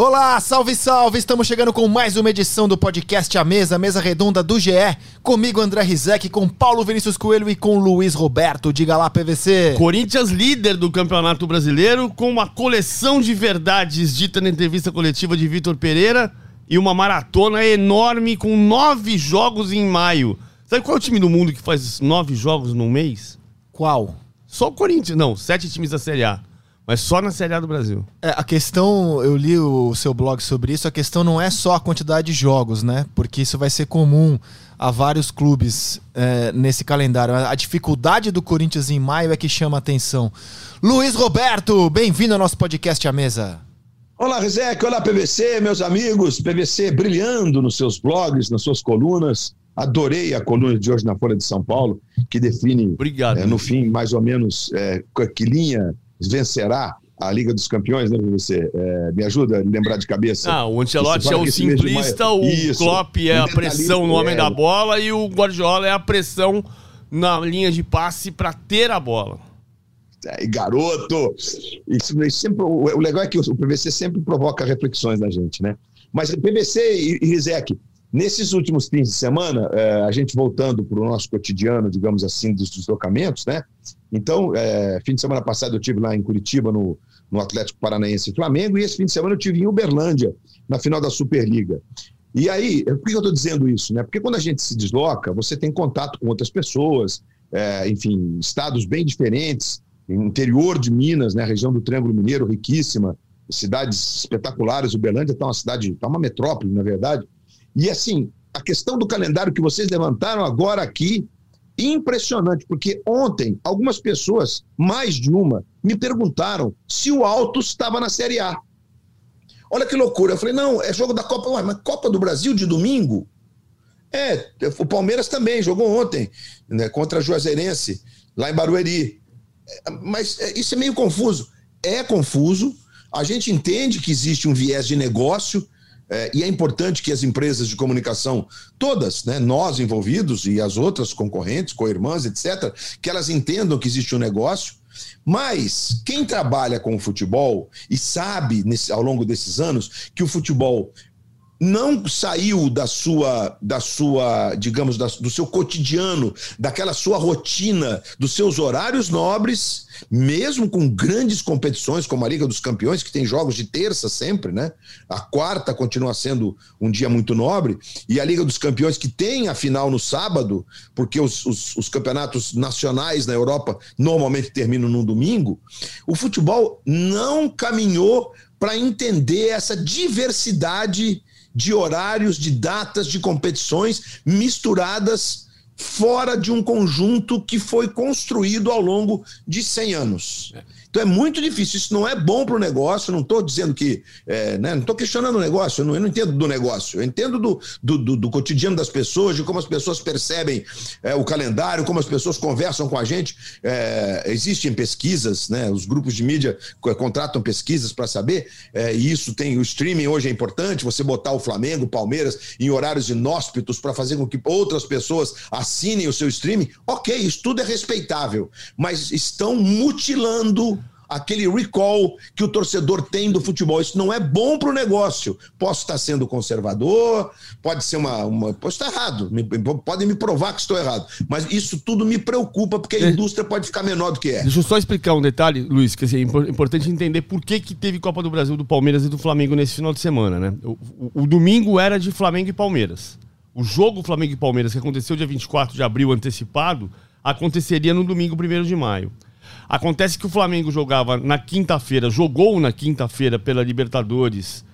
Olá, salve, salve! Estamos chegando com mais uma edição do podcast A Mesa, mesa redonda do GE. Comigo, André Rizek, com Paulo Vinícius Coelho e com Luiz Roberto. Diga lá, PVC. Corinthians líder do Campeonato Brasileiro, com uma coleção de verdades dita na entrevista coletiva de Vitor Pereira e uma maratona enorme com nove jogos em maio. Sabe qual é o time do mundo que faz nove jogos num mês? Qual? Só o Corinthians. Não, sete times da Série A. Mas só na Série A do Brasil. É, a questão, eu li o seu blog sobre isso, a questão não é só a quantidade de jogos, né? Porque isso vai ser comum a vários clubes é, nesse calendário. A dificuldade do Corinthians em maio é que chama a atenção. Luiz Roberto, bem-vindo ao nosso podcast à mesa. Olá, Rizek, olá, PVC, meus amigos. PVC brilhando nos seus blogs, nas suas colunas. Adorei a coluna de hoje na Folha de São Paulo, que define, Obrigado, é, no fim, mais ou menos, é, que linha vencerá a Liga dos Campeões, né, você? É, me ajuda a lembrar de cabeça. Ah, o Ancelotti é o simplista, o Isso, Klopp é a pressão no homem é... da bola e o Guardiola é a pressão na linha de passe para ter a bola. É, garoto! Isso, isso sempre, o legal é que o PVC sempre provoca reflexões na gente, né? Mas PVC e, e Rizek, nesses últimos fins de semana, é, a gente voltando para o nosso cotidiano, digamos assim, dos deslocamentos, né? Então, é, fim de semana passado eu tive lá em Curitiba, no, no Atlético Paranaense e Flamengo, e esse fim de semana eu tive em Uberlândia, na final da Superliga. E aí, por que eu estou dizendo isso? Né? Porque quando a gente se desloca, você tem contato com outras pessoas, é, enfim, estados bem diferentes, interior de Minas, né, região do Triângulo Mineiro, riquíssima, cidades espetaculares. Uberlândia está uma cidade, está uma metrópole, na verdade. E assim, a questão do calendário que vocês levantaram agora aqui impressionante, porque ontem algumas pessoas, mais de uma, me perguntaram se o Alto estava na Série A. Olha que loucura. Eu falei, não, é jogo da Copa. Ué, mas Copa do Brasil de domingo? É, o Palmeiras também jogou ontem, né, contra a Juazeirense, lá em Barueri. É, mas é, isso é meio confuso. É confuso. A gente entende que existe um viés de negócio, é, e é importante que as empresas de comunicação, todas, né, nós envolvidos e as outras concorrentes, co-irmãs, etc., que elas entendam que existe um negócio. Mas quem trabalha com o futebol e sabe nesse, ao longo desses anos que o futebol não saiu da sua, da sua, digamos, da, do seu cotidiano, daquela sua rotina, dos seus horários nobres, mesmo com grandes competições como a Liga dos Campeões, que tem jogos de terça sempre, né? A quarta continua sendo um dia muito nobre, e a Liga dos Campeões que tem a final no sábado, porque os, os, os campeonatos nacionais na Europa normalmente terminam no domingo. O futebol não caminhou para entender essa diversidade de horários, de datas, de competições misturadas fora de um conjunto que foi construído ao longo de 100 anos. É. Então é muito difícil. Isso não é bom para o negócio. Não estou dizendo que. É, né, não estou questionando o negócio. Eu não, eu não, entendo do negócio. Eu entendo do, do, do, do, cotidiano das pessoas, de como as pessoas percebem é, o calendário, como as pessoas conversam com a gente. É, existem pesquisas, né, os grupos de mídia contratam pesquisas para saber. É, e isso tem. O streaming hoje é importante. Você botar o Flamengo, Palmeiras em horários inóspitos para fazer com que outras pessoas assinem o seu streaming. Ok, isso tudo é respeitável. Mas estão mutilando aquele recall que o torcedor tem do futebol. Isso não é bom para o negócio. Posso estar sendo conservador, pode ser uma. uma posso estar errado, me, podem me provar que estou errado. Mas isso tudo me preocupa, porque a é. indústria pode ficar menor do que é. Deixa eu só explicar um detalhe, Luiz, que assim, é importante entender por que, que teve Copa do Brasil do Palmeiras e do Flamengo nesse final de semana, né? O, o, o domingo era de Flamengo e Palmeiras. O jogo Flamengo e Palmeiras, que aconteceu dia 24 de abril antecipado, aconteceria no domingo 1 de maio. Acontece que o Flamengo jogava na quinta-feira, jogou na quinta-feira pela Libertadores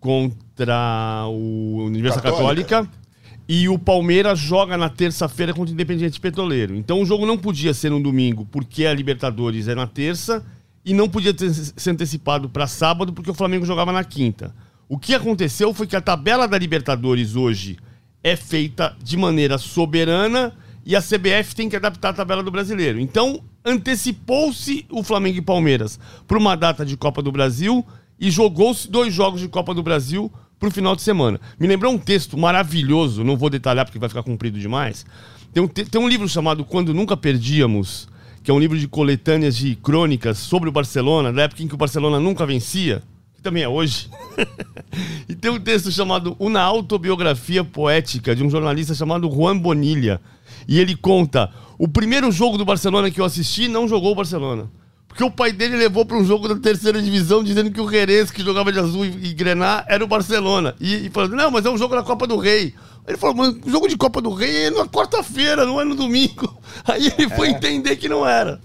contra o Universidade Católica. Católica. E o Palmeiras joga na terça-feira contra o Independiente Petroleiro. Então o jogo não podia ser no domingo, porque a Libertadores é na terça, e não podia ter, ser antecipado para sábado, porque o Flamengo jogava na quinta. O que aconteceu foi que a tabela da Libertadores hoje é feita de maneira soberana e a CBF tem que adaptar a tabela do brasileiro. Então, antecipou-se o Flamengo e Palmeiras para uma data de Copa do Brasil e jogou-se dois jogos de Copa do Brasil para o final de semana. Me lembrou um texto maravilhoso, não vou detalhar porque vai ficar comprido demais. Tem um, tem um livro chamado Quando Nunca Perdíamos, que é um livro de coletâneas de crônicas sobre o Barcelona, da época em que o Barcelona nunca vencia que também é hoje. e tem um texto chamado Uma Autobiografia Poética, de um jornalista chamado Juan Bonilha. E ele conta: o primeiro jogo do Barcelona que eu assisti não jogou o Barcelona. Porque o pai dele levou para um jogo da terceira divisão dizendo que o Jerez, que jogava de azul e, e grená, era o Barcelona. E, e falando, não, mas é um jogo da Copa do Rei. Ele falou, mas o jogo de Copa do Rei é na quarta-feira, não é no domingo. Aí ele foi é. entender que não era.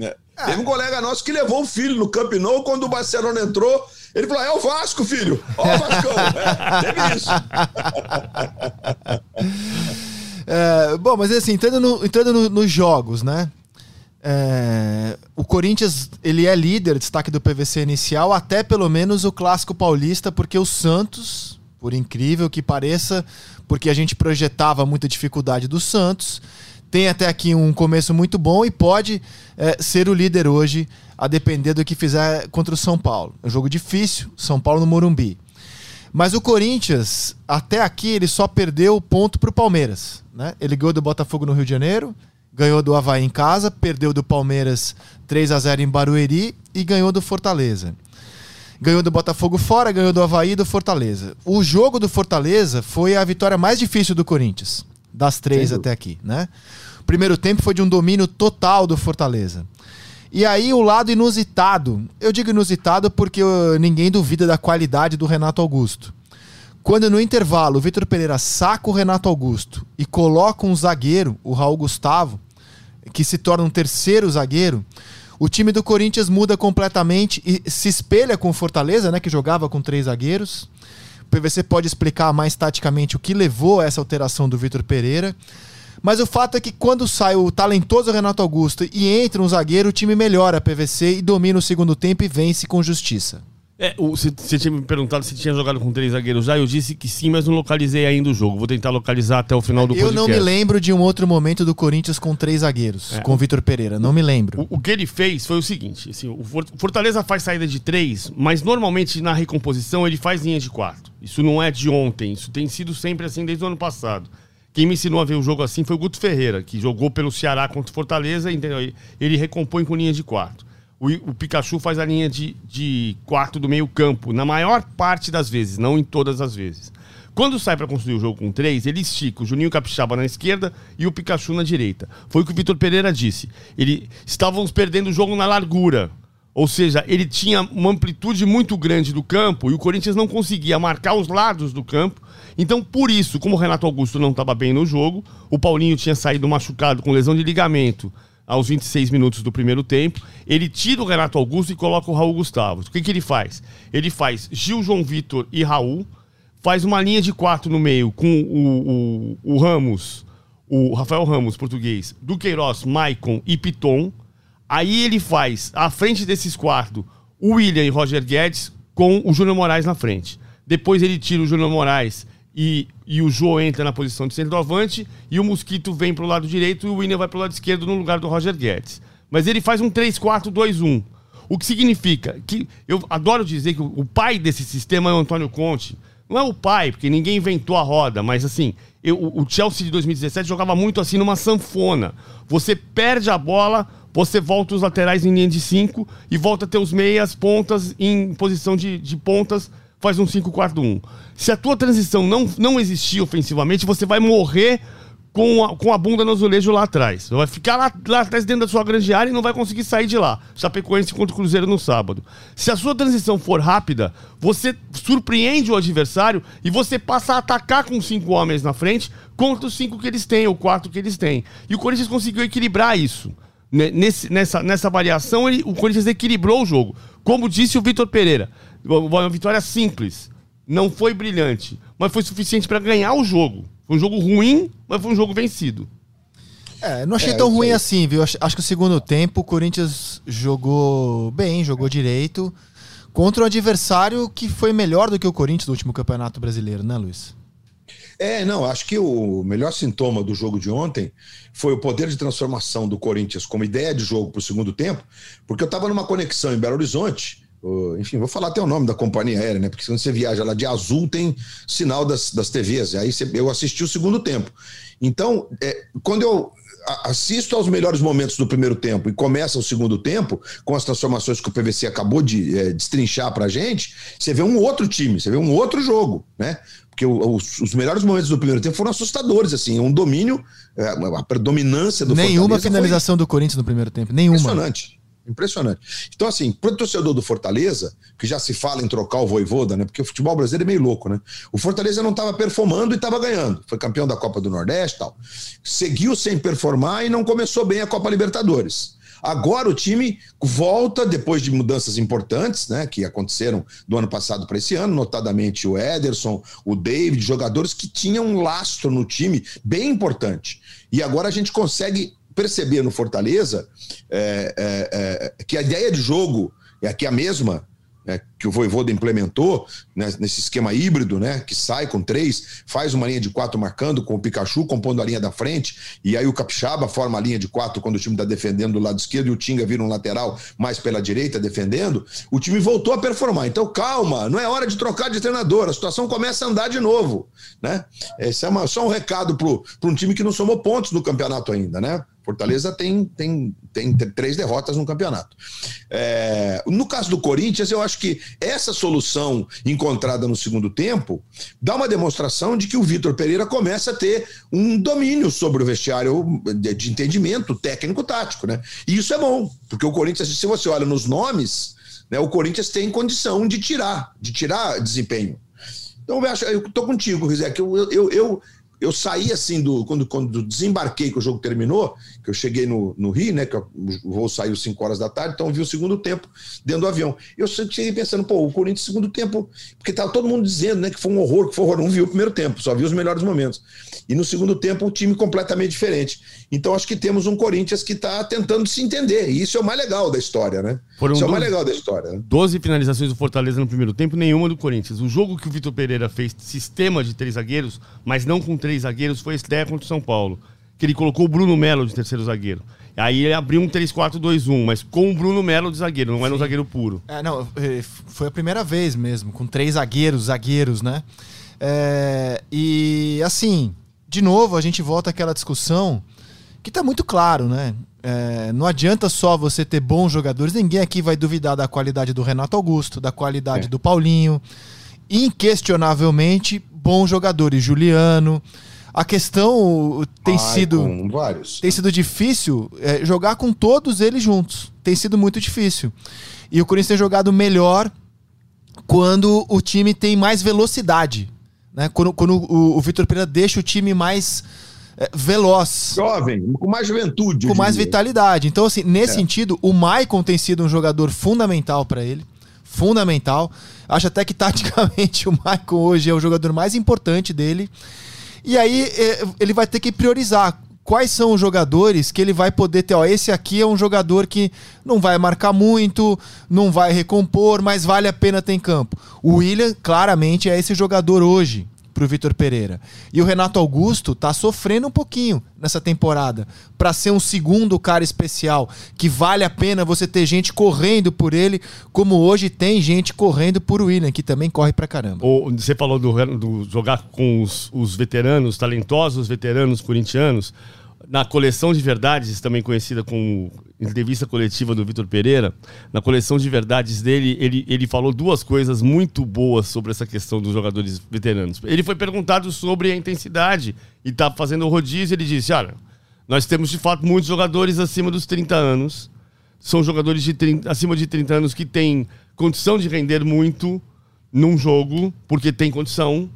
É. Teve um colega nosso que levou o filho no Camp Nou quando o Barcelona entrou. Ele falou: é o Vasco, filho. Ó, o Vascão. É, teve isso. É, bom, mas assim, entrando, no, entrando no, nos jogos, né? É, o Corinthians ele é líder, destaque do PVC inicial, até pelo menos o clássico paulista, porque o Santos, por incrível que pareça, porque a gente projetava muita dificuldade do Santos, tem até aqui um começo muito bom e pode é, ser o líder hoje, a depender do que fizer contra o São Paulo. É um jogo difícil, São Paulo no Morumbi. Mas o Corinthians, até aqui, ele só perdeu ponto para o Palmeiras. Né? Ele ganhou do Botafogo no Rio de Janeiro, ganhou do Havaí em casa, perdeu do Palmeiras 3 a 0 em Barueri e ganhou do Fortaleza. Ganhou do Botafogo fora, ganhou do Havaí e do Fortaleza. O jogo do Fortaleza foi a vitória mais difícil do Corinthians, das três até aqui, né? O primeiro tempo foi de um domínio total do Fortaleza. E aí o lado inusitado, eu digo inusitado porque ninguém duvida da qualidade do Renato Augusto. Quando no intervalo o Vitor Pereira saca o Renato Augusto e coloca um zagueiro, o Raul Gustavo, que se torna um terceiro zagueiro, o time do Corinthians muda completamente e se espelha com o Fortaleza, né, que jogava com três zagueiros. O PVC pode explicar mais taticamente o que levou a essa alteração do Vitor Pereira. Mas o fato é que quando sai o talentoso Renato Augusto e entra um zagueiro, o time melhora a PVC e domina o segundo tempo e vence com justiça. É, você, tinha me perguntado se tinha jogado com três zagueiros já. Eu disse que sim, mas não localizei ainda o jogo. Vou tentar localizar até o final do eu podcast. Eu não me lembro de um outro momento do Corinthians com três zagueiros, é. com o Vitor Pereira. Não me lembro. O, o, que ele fez foi o seguinte: assim, o Fortaleza faz saída de três, mas normalmente na recomposição ele faz linha de quatro. Isso não é de ontem, isso tem sido sempre assim desde o ano passado. Quem me ensinou a ver o jogo assim foi o Guto Ferreira, que jogou pelo Ceará contra o Fortaleza, entendeu? Ele recompõe com linha de quatro. O, o Pikachu faz a linha de, de do meio campo, na maior parte das vezes, não em todas as vezes. Quando sai para construir o jogo com três, ele estica o Juninho Capixaba na esquerda e o Pikachu na direita. Foi o que o Vitor Pereira disse. Ele estávamos perdendo o jogo na largura. Ou seja, ele tinha uma amplitude muito grande do campo e o Corinthians não conseguia marcar os lados do campo então, por isso, como o Renato Augusto não estava bem no jogo, o Paulinho tinha saído machucado com lesão de ligamento aos 26 minutos do primeiro tempo. Ele tira o Renato Augusto e coloca o Raul Gustavo. O que, que ele faz? Ele faz Gil, João Vitor e Raul, faz uma linha de quatro no meio com o, o, o Ramos, o Rafael Ramos, português, Duqueiroz, Maicon e Piton. Aí ele faz, à frente desses quatro, o William e Roger Guedes com o Júnior Moraes na frente. Depois ele tira o Júnior Moraes e, e o João entra na posição de centroavante e o Mosquito vem para o lado direito e o William vai para o lado esquerdo no lugar do Roger Guedes. Mas ele faz um 3-4-2-1. O que significa que eu adoro dizer que o pai desse sistema é o Antônio Conte. Não é o pai, porque ninguém inventou a roda, mas assim, eu, o Chelsea de 2017 jogava muito assim numa sanfona. Você perde a bola, você volta os laterais em linha de 5 e volta a ter os meias pontas em posição de, de pontas faz um 5-4-1. Se a tua transição não, não existir ofensivamente, você vai morrer com a, com a bunda no azulejo lá atrás. Vai ficar lá, lá atrás dentro da sua grande área e não vai conseguir sair de lá. Chapecoense contra o Cruzeiro no sábado. Se a sua transição for rápida, você surpreende o adversário e você passa a atacar com cinco homens na frente contra os cinco que eles têm, ou quatro que eles têm. E o Corinthians conseguiu equilibrar isso. Nesse, nessa, nessa variação, ele, o Corinthians equilibrou o jogo. Como disse o Vitor Pereira, uma vitória simples. Não foi brilhante, mas foi suficiente para ganhar o jogo. Foi um jogo ruim, mas foi um jogo vencido. É, não achei é, tão ruim assim, viu? Acho, acho que o segundo tempo o Corinthians jogou bem, jogou direito contra um adversário que foi melhor do que o Corinthians no último Campeonato Brasileiro, né, Luiz? É, não, acho que o melhor sintoma do jogo de ontem foi o poder de transformação do Corinthians como ideia de jogo para o segundo tempo, porque eu estava numa conexão em Belo Horizonte enfim, vou falar até o nome da companhia aérea, né? Porque quando você viaja lá de azul, tem sinal das, das TVs. Aí você, eu assisti o segundo tempo. Então, é, quando eu assisto aos melhores momentos do primeiro tempo e começa o segundo tempo, com as transformações que o PVC acabou de é, destrinchar pra gente, você vê um outro time, você vê um outro jogo, né? Porque os, os melhores momentos do primeiro tempo foram assustadores, assim, um domínio, é, a predominância do Nenhuma Fortaleza finalização foi... do Corinthians no primeiro tempo, nenhuma. Impressionante. Impressionante. Então, assim, para o torcedor do Fortaleza, que já se fala em trocar o Voivoda, né? Porque o futebol brasileiro é meio louco, né? O Fortaleza não estava performando e estava ganhando. Foi campeão da Copa do Nordeste e tal. Seguiu sem performar e não começou bem a Copa Libertadores. Agora o time volta depois de mudanças importantes, né, que aconteceram do ano passado para esse ano, notadamente o Ederson, o David, jogadores que tinham um lastro no time bem importante. E agora a gente consegue perceber no Fortaleza é, é, é, que a ideia de jogo é aqui a mesma, né, que o Voivoda implementou né, nesse esquema híbrido, né, que sai com três, faz uma linha de quatro marcando com o Pikachu compondo a linha da frente, e aí o Capixaba forma a linha de quatro quando o time está defendendo do lado esquerdo e o Tinga vira um lateral mais pela direita defendendo, o time voltou a performar. Então calma, não é hora de trocar de treinador, a situação começa a andar de novo. Né? Esse é uma, só um recado para um time que não somou pontos no campeonato ainda, né? Fortaleza tem, tem, tem três derrotas no campeonato. É, no caso do Corinthians, eu acho que essa solução encontrada no segundo tempo dá uma demonstração de que o Vitor Pereira começa a ter um domínio sobre o vestiário de, entendimento técnico-tático. Né? E isso é bom, porque o Corinthians, se você olha nos nomes, né, o Corinthians tem condição de tirar, de tirar desempenho. Então, eu, tô contigo, Rizek. Eu, eu, eu, eu saí assim do. Quando, quando desembarquei, que o jogo terminou, que eu cheguei no, no Rio, né? Que o voo saiu 5 horas da tarde, então eu vi o segundo tempo dentro do avião. Eu cheguei pensando, pô, o Corinthians, segundo tempo, porque tava todo mundo dizendo, né, que foi um horror, que foi um horror. Não viu o primeiro tempo, só viu os melhores momentos. E no segundo tempo, o time completamente diferente. Então acho que temos um Corinthians que está tentando se entender. E isso é o mais legal da história, né? Foram isso é o mais legal da história. Né? 12 finalizações do Fortaleza no primeiro tempo, nenhuma do Corinthians. O jogo que o Vitor Pereira fez, sistema de três zagueiros, mas não com três zagueiros, foi estreia contra o São Paulo. Que ele colocou o Bruno Melo de terceiro zagueiro. Aí ele abriu um 3-4-2-1, mas com o Bruno Melo de zagueiro, não era um zagueiro puro. É, não, é, foi a primeira vez mesmo, com três zagueiros, zagueiros, né? É, e assim, de novo, a gente volta àquela discussão que tá muito claro, né? É, não adianta só você ter bons jogadores, ninguém aqui vai duvidar da qualidade do Renato Augusto, da qualidade é. do Paulinho. Inquestionavelmente, bons jogadores. Juliano, a questão tem Ai, sido tem sido difícil é, jogar com todos eles juntos. Tem sido muito difícil. E o Corinthians tem jogado melhor quando o time tem mais velocidade. Né? Quando, quando o, o Vitor Pereira deixa o time mais é, veloz. Jovem, com mais juventude. Com mais vitalidade. Então, assim, nesse é. sentido, o Maicon tem sido um jogador fundamental para ele. Fundamental. Acho até que taticamente o Maicon hoje é o jogador mais importante dele. E aí é, ele vai ter que priorizar quais são os jogadores que ele vai poder ter. Ó, esse aqui é um jogador que não vai marcar muito, não vai recompor, mas vale a pena ter em campo. O William, claramente, é esse jogador hoje para o Vitor Pereira. E o Renato Augusto tá sofrendo um pouquinho nessa temporada para ser um segundo cara especial que vale a pena você ter gente correndo por ele, como hoje tem gente correndo por William, que também corre pra caramba. você falou do, do jogar com os, os veteranos, talentosos veteranos corintianos na coleção de verdades, também conhecida como entrevista coletiva do Vitor Pereira, na coleção de verdades dele, ele, ele falou duas coisas muito boas sobre essa questão dos jogadores veteranos. Ele foi perguntado sobre a intensidade e tá fazendo o rodízio, ele disse: "Olha, nós temos de fato muitos jogadores acima dos 30 anos. São jogadores de 30, acima de 30 anos que têm condição de render muito num jogo, porque tem condição,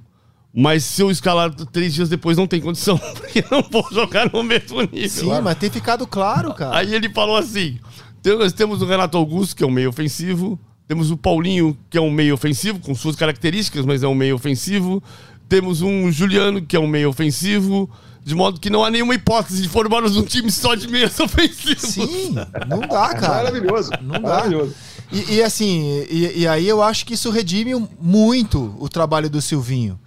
mas se eu escalar três dias depois, não tem condição, porque não vou jogar no mesmo nível. Sim, mas tem ficado claro, cara. Aí ele falou assim: nós temos o Renato Augusto, que é um meio ofensivo, temos o Paulinho, que é um meio ofensivo, com suas características, mas é um meio ofensivo. Temos um Juliano, que é um meio ofensivo. De modo que não há nenhuma hipótese de formarmos um time só de meias ofensivos. Sim, não dá, cara. Maravilhoso. Não dá. Maravilhoso. E, e assim, e, e aí eu acho que isso redime muito o trabalho do Silvinho.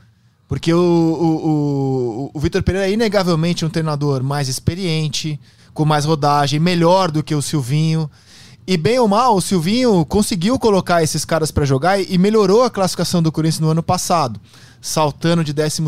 Porque o, o, o, o Vitor Pereira é inegavelmente um treinador mais experiente, com mais rodagem, melhor do que o Silvinho. E bem ou mal, o Silvinho conseguiu colocar esses caras para jogar e melhorou a classificação do Corinthians no ano passado, saltando de 12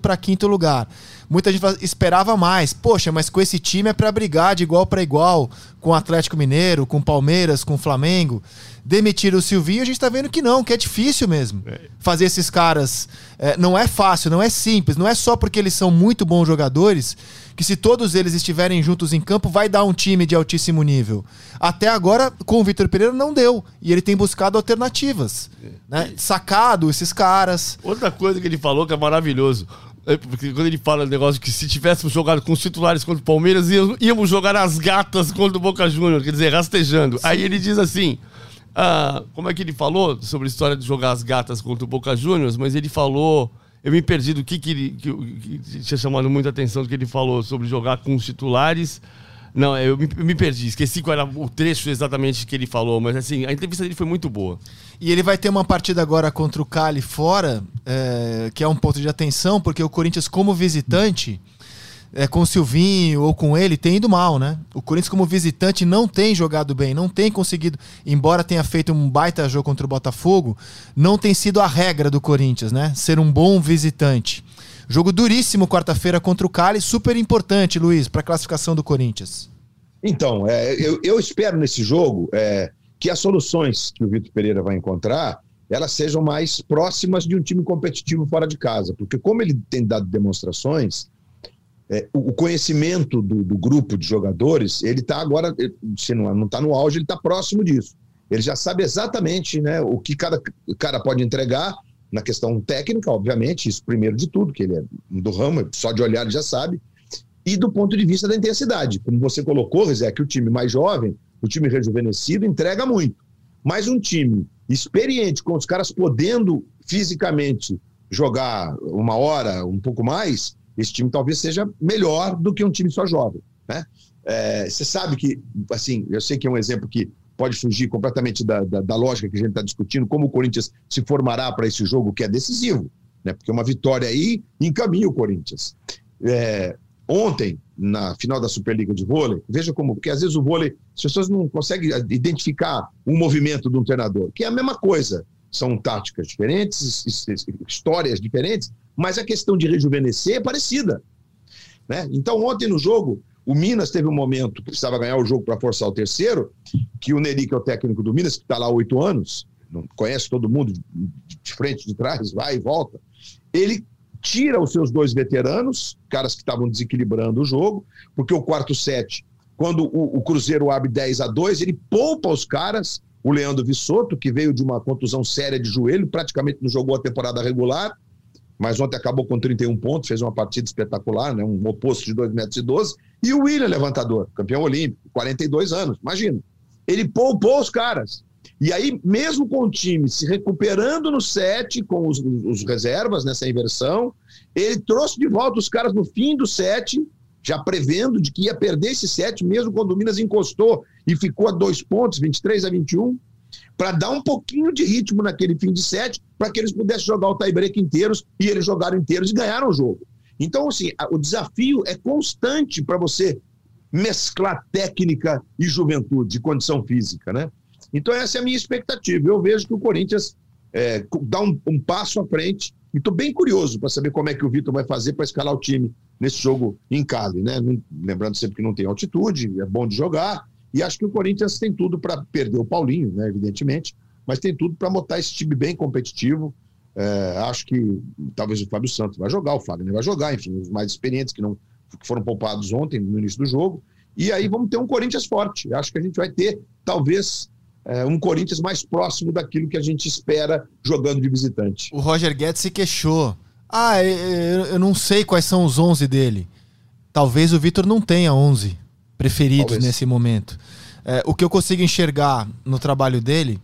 para quinto lugar. Muita gente esperava mais. Poxa, mas com esse time é para brigar de igual para igual com o Atlético Mineiro, com o Palmeiras, com o Flamengo. Demitir o Silvinho, a gente tá vendo que não, que é difícil mesmo. É. Fazer esses caras. É, não é fácil, não é simples. Não é só porque eles são muito bons jogadores que se todos eles estiverem juntos em campo, vai dar um time de altíssimo nível. Até agora, com o Vitor Pereira, não deu. E ele tem buscado alternativas. É. Né? Sacado esses caras. Outra coisa que ele falou que é maravilhoso. É, porque quando ele fala o negócio que se tivéssemos jogado com os titulares contra o Palmeiras, íamos jogar as gatas contra o Boca Júnior, quer dizer, rastejando. Sim. Aí ele diz assim: ah, como é que ele falou sobre a história de jogar as gatas contra o Boca Juniors, mas ele falou eu me perdi do que, que, ele, que, que tinha chamado muita atenção do que ele falou sobre jogar com os titulares. Não, eu me, eu me, perdi, esqueci qual era o trecho exatamente que ele falou, mas assim, a entrevista dele foi muito boa. E ele vai ter uma partida agora contra o Cali fora, é, que é um ponto de atenção, porque o Corinthians, como visitante. Hum é, com o Silvinho ou com ele tem ido mal, né? O Corinthians, como visitante, não tem jogado bem, não tem conseguido, embora tenha feito um baita jogo contra o Botafogo, não tem sido a regra do Corinthians, né? Ser um bom visitante. Jogo duríssimo quarta-feira contra o Cali, super importante, Luiz, para a classificação do Corinthians. Então, é, eu, eu, espero nesse jogo é, que as soluções que o Vitor Pereira vai encontrar elas sejam mais próximas de um time competitivo fora de casa, porque como ele tem dado demonstrações, é, o conhecimento do, do, grupo de jogadores, ele está agora, se não está no auge, ele está próximo disso. Ele já sabe exatamente né, o que cada cara pode entregar na questão técnica, obviamente, isso primeiro de tudo, que ele é do ramo, só de olhar ele já sabe, e do ponto de vista da intensidade. Como você colocou, Rizé, que o time mais jovem, o time rejuvenescido, entrega muito. Mas um time experiente, com os caras podendo fisicamente jogar uma hora, um pouco mais, esse time talvez seja melhor do que um time só jovem. Né? É, você sabe que, assim, eu sei que é um exemplo que pode fugir completamente da, da, da lógica que a gente está discutindo, como o Corinthians se formará para esse jogo que é decisivo, né? porque uma vitória aí encaminha o Corinthians. É, ontem, na final da Superliga de vôlei, veja como, porque às vezes o vôlei, as pessoas não conseguem identificar um movimento de um treinador, que é a mesma coisa. São táticas diferentes, histórias diferentes, mas a questão de rejuvenescer é parecida. Né? Então, ontem no jogo, o Minas teve um momento que precisava ganhar o jogo para forçar o terceiro, que o Neri, que é o técnico do Minas, que está lá há oito anos, não conhece todo mundo de frente, de trás, vai e volta. Ele tira os seus dois veteranos, caras que estavam desequilibrando o jogo, porque o quarto set, quando o, o, Cruzeiro abre 10 a 2, ele poupa os caras, o Leandro Vissoto, que veio de uma contusão séria de joelho, praticamente não jogou a temporada regular, mas ontem acabou com 31 pontos, fez uma partida espetacular, né? um oposto de 2,12 metros. E, 12, e o William, levantador, campeão olímpico, 42 anos, imagina. Ele poupou os caras. E aí, mesmo com o time se recuperando no set, com os, os reservas nessa inversão, ele trouxe de volta os caras no fim do set, já prevendo de que ia perder esse set, mesmo quando o Minas encostou e ficou a dois pontos, 23 a 21 para dar um pouquinho de ritmo naquele fim de sete, para que eles pudessem jogar o tie-break inteiros e eles jogaram inteiros e ganharam o jogo. Então, assim, o desafio é constante para você mesclar técnica e juventude, condição física, né? Então, essa é a minha expectativa. Eu vejo que o Corinthians é, dá um, um passo à frente e estou bem curioso para saber como é que o Vitor vai fazer para escalar o time nesse jogo em Cali, né? Lembrando sempre que não tem altitude, é bom de jogar, e acho que o Corinthians tem tudo para perder o Paulinho, né, evidentemente, mas tem tudo para montar esse time bem competitivo. É, acho que talvez o Fábio Santos vai jogar, o Fagner vai jogar, enfim, os mais experientes que não que foram poupados ontem no início do jogo. E aí vamos ter um Corinthians forte. Acho que a gente vai ter, talvez, é, um Corinthians mais próximo daquilo que a gente espera jogando de visitante. O Roger Guedes se queixou. Ah, eu não sei quais são os 11 dele. Talvez o Vitor não tenha 11 preferidos Talvez. nesse momento. É, o que eu consigo enxergar no trabalho dele,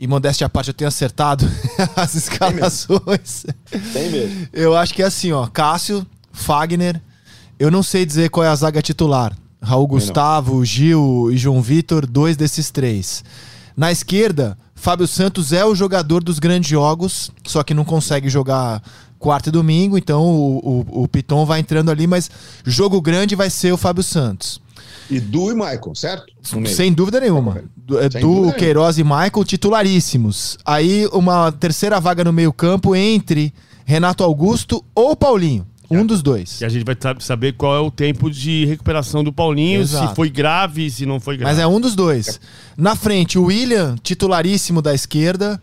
e modéstia à parte, eu tenho acertado as escalações. Tem mesmo. Eu acho que é assim, ó. Cássio, Fagner. Eu não sei dizer qual é a zaga titular. Raul Gustavo, Gil e João Vitor, dois desses três. Na esquerda, Fábio Santos é o jogador dos grandes jogos, só que não consegue jogar quarta e domingo, então o, o, o Piton vai entrando ali, mas jogo grande vai ser o Fábio Santos. Edu e Michael, certo? Sem dúvida nenhuma. Edu, Queiroz e Michael titularíssimos. Aí uma terceira vaga no meio-campo entre Renato Augusto ou Paulinho. Um dos dois. E a gente vai saber qual é o tempo de recuperação do Paulinho, Exato. se foi grave, se não foi grave. Mas é um dos dois. Na frente, o William, titularíssimo da esquerda.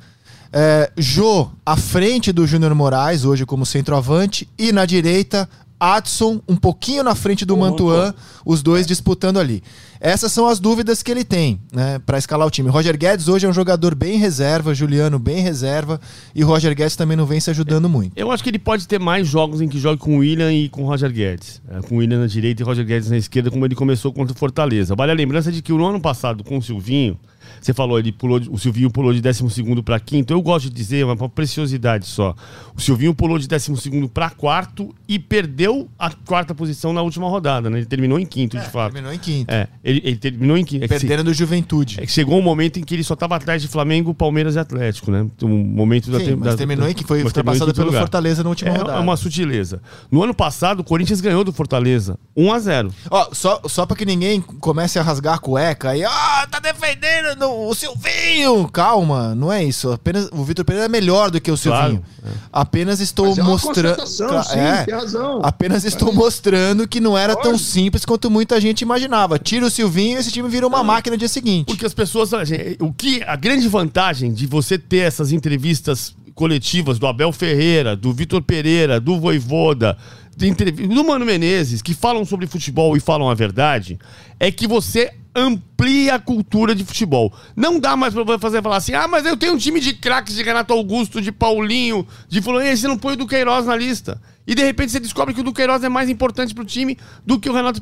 É, Jô, à frente do Júnior Moraes, hoje como centroavante. E na direita, Adson, um pouquinho na frente do Mantuan, os dois disputando ali. Essas são as dúvidas que ele tem, né, para escalar o time. Roger Guedes hoje é um jogador bem reserva, Juliano bem reserva, e Roger Guedes também não vem se ajudando muito. Eu acho que ele pode ter mais jogos em que jogue com o William e com o Roger Guedes. É, com o William na direita e Roger Guedes na esquerda, como ele começou contra o Fortaleza. Vale a lembrança de que no ano passado, com o Silvinho, você falou, ele pulou, o Silvinho pulou de 12 para quinto. Eu gosto de dizer, uma preciosidade só. O Silvinho pulou de 12 para quarto e perdeu a quarta posição na última rodada, né? Ele terminou em quinto, é, de fato. Terminou em quinto. É, ele, ele terminou em quinto. É Perdendo do Juventude. É que chegou um momento em que ele só estava atrás de Flamengo, Palmeiras e Atlético, né? Um momento Sim, da, mas da, terminou em que foi ultrapassado pelo lugar. Fortaleza na última é, rodada. É uma sutileza. No ano passado, o Corinthians ganhou do Fortaleza 1 a 0 Ó, só, só para que ninguém comece a rasgar a cueca aí, ah, tá defendendo o Silvinho! Calma, não é isso. Apenas o Vitor Pereira é melhor do que o Silvinho. Claro, é. Apenas estou é mostrando. É, tem razão. Apenas estou mostrando que não era Pode. tão simples quanto muita gente imaginava. Tira o Silvinho esse time vira uma máquina no dia seguinte. Porque as pessoas. O que, a grande vantagem de você ter essas entrevistas coletivas do Abel Ferreira, do Vitor Pereira, do Voivoda, do Mano Menezes, que falam sobre futebol e falam a verdade, é que você amplia a cultura de futebol. Não dá mais pra fazer falar assim, ah, mas eu tenho um time de craques de Renato Augusto, de Paulinho, de fulano, e aí você não põe o do Queiroz na lista. E de repente você descobre que o Duqueiroz é mais importante pro time do que o Renato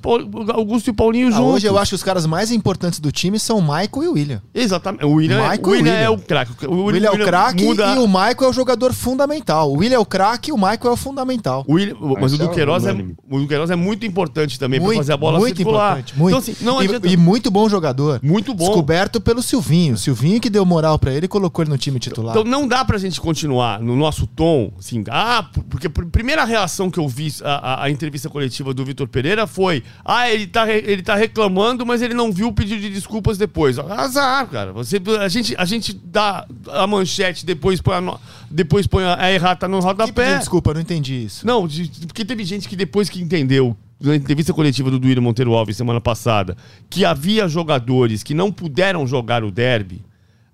Augusto e o Paulinho ah, juntos. Hoje eu acho que os caras mais importantes do time são o Michael e o William. Exatamente. O William, é- Michael é, o William, William. é o craque. O William, é o craque muda... e o Michael é o jogador fundamental. O William é o craque e o Michael é o fundamental. O William, mas, o Duqueiroz, é, o Duqueiroz é muito importante também muito, pra fazer a bola muito circular. Importante, muito. Então, assim, não adianta... e, e, muito bom jogador. Muito bom. Descoberto pelo Silvinho. Silvinho que deu moral para ele e colocou ele no time titular. Então não dá pra gente continuar no nosso tom, assim, ah, porque a primeira reação que eu vi a, a, entrevista coletiva do Vitor Pereira foi: ah, ele tá, ele tá reclamando, mas ele não viu o pedido de desculpas depois. Azar, cara. Você, a, gente, a gente dá a manchete, depois põe a, depois põe a errata no rodapé. desculpa, não entendi isso. Não, de, porque teve gente que depois que entendeu na entrevista coletiva do Duírio Monteiro Alves semana passada, que havia jogadores que não puderam jogar o derby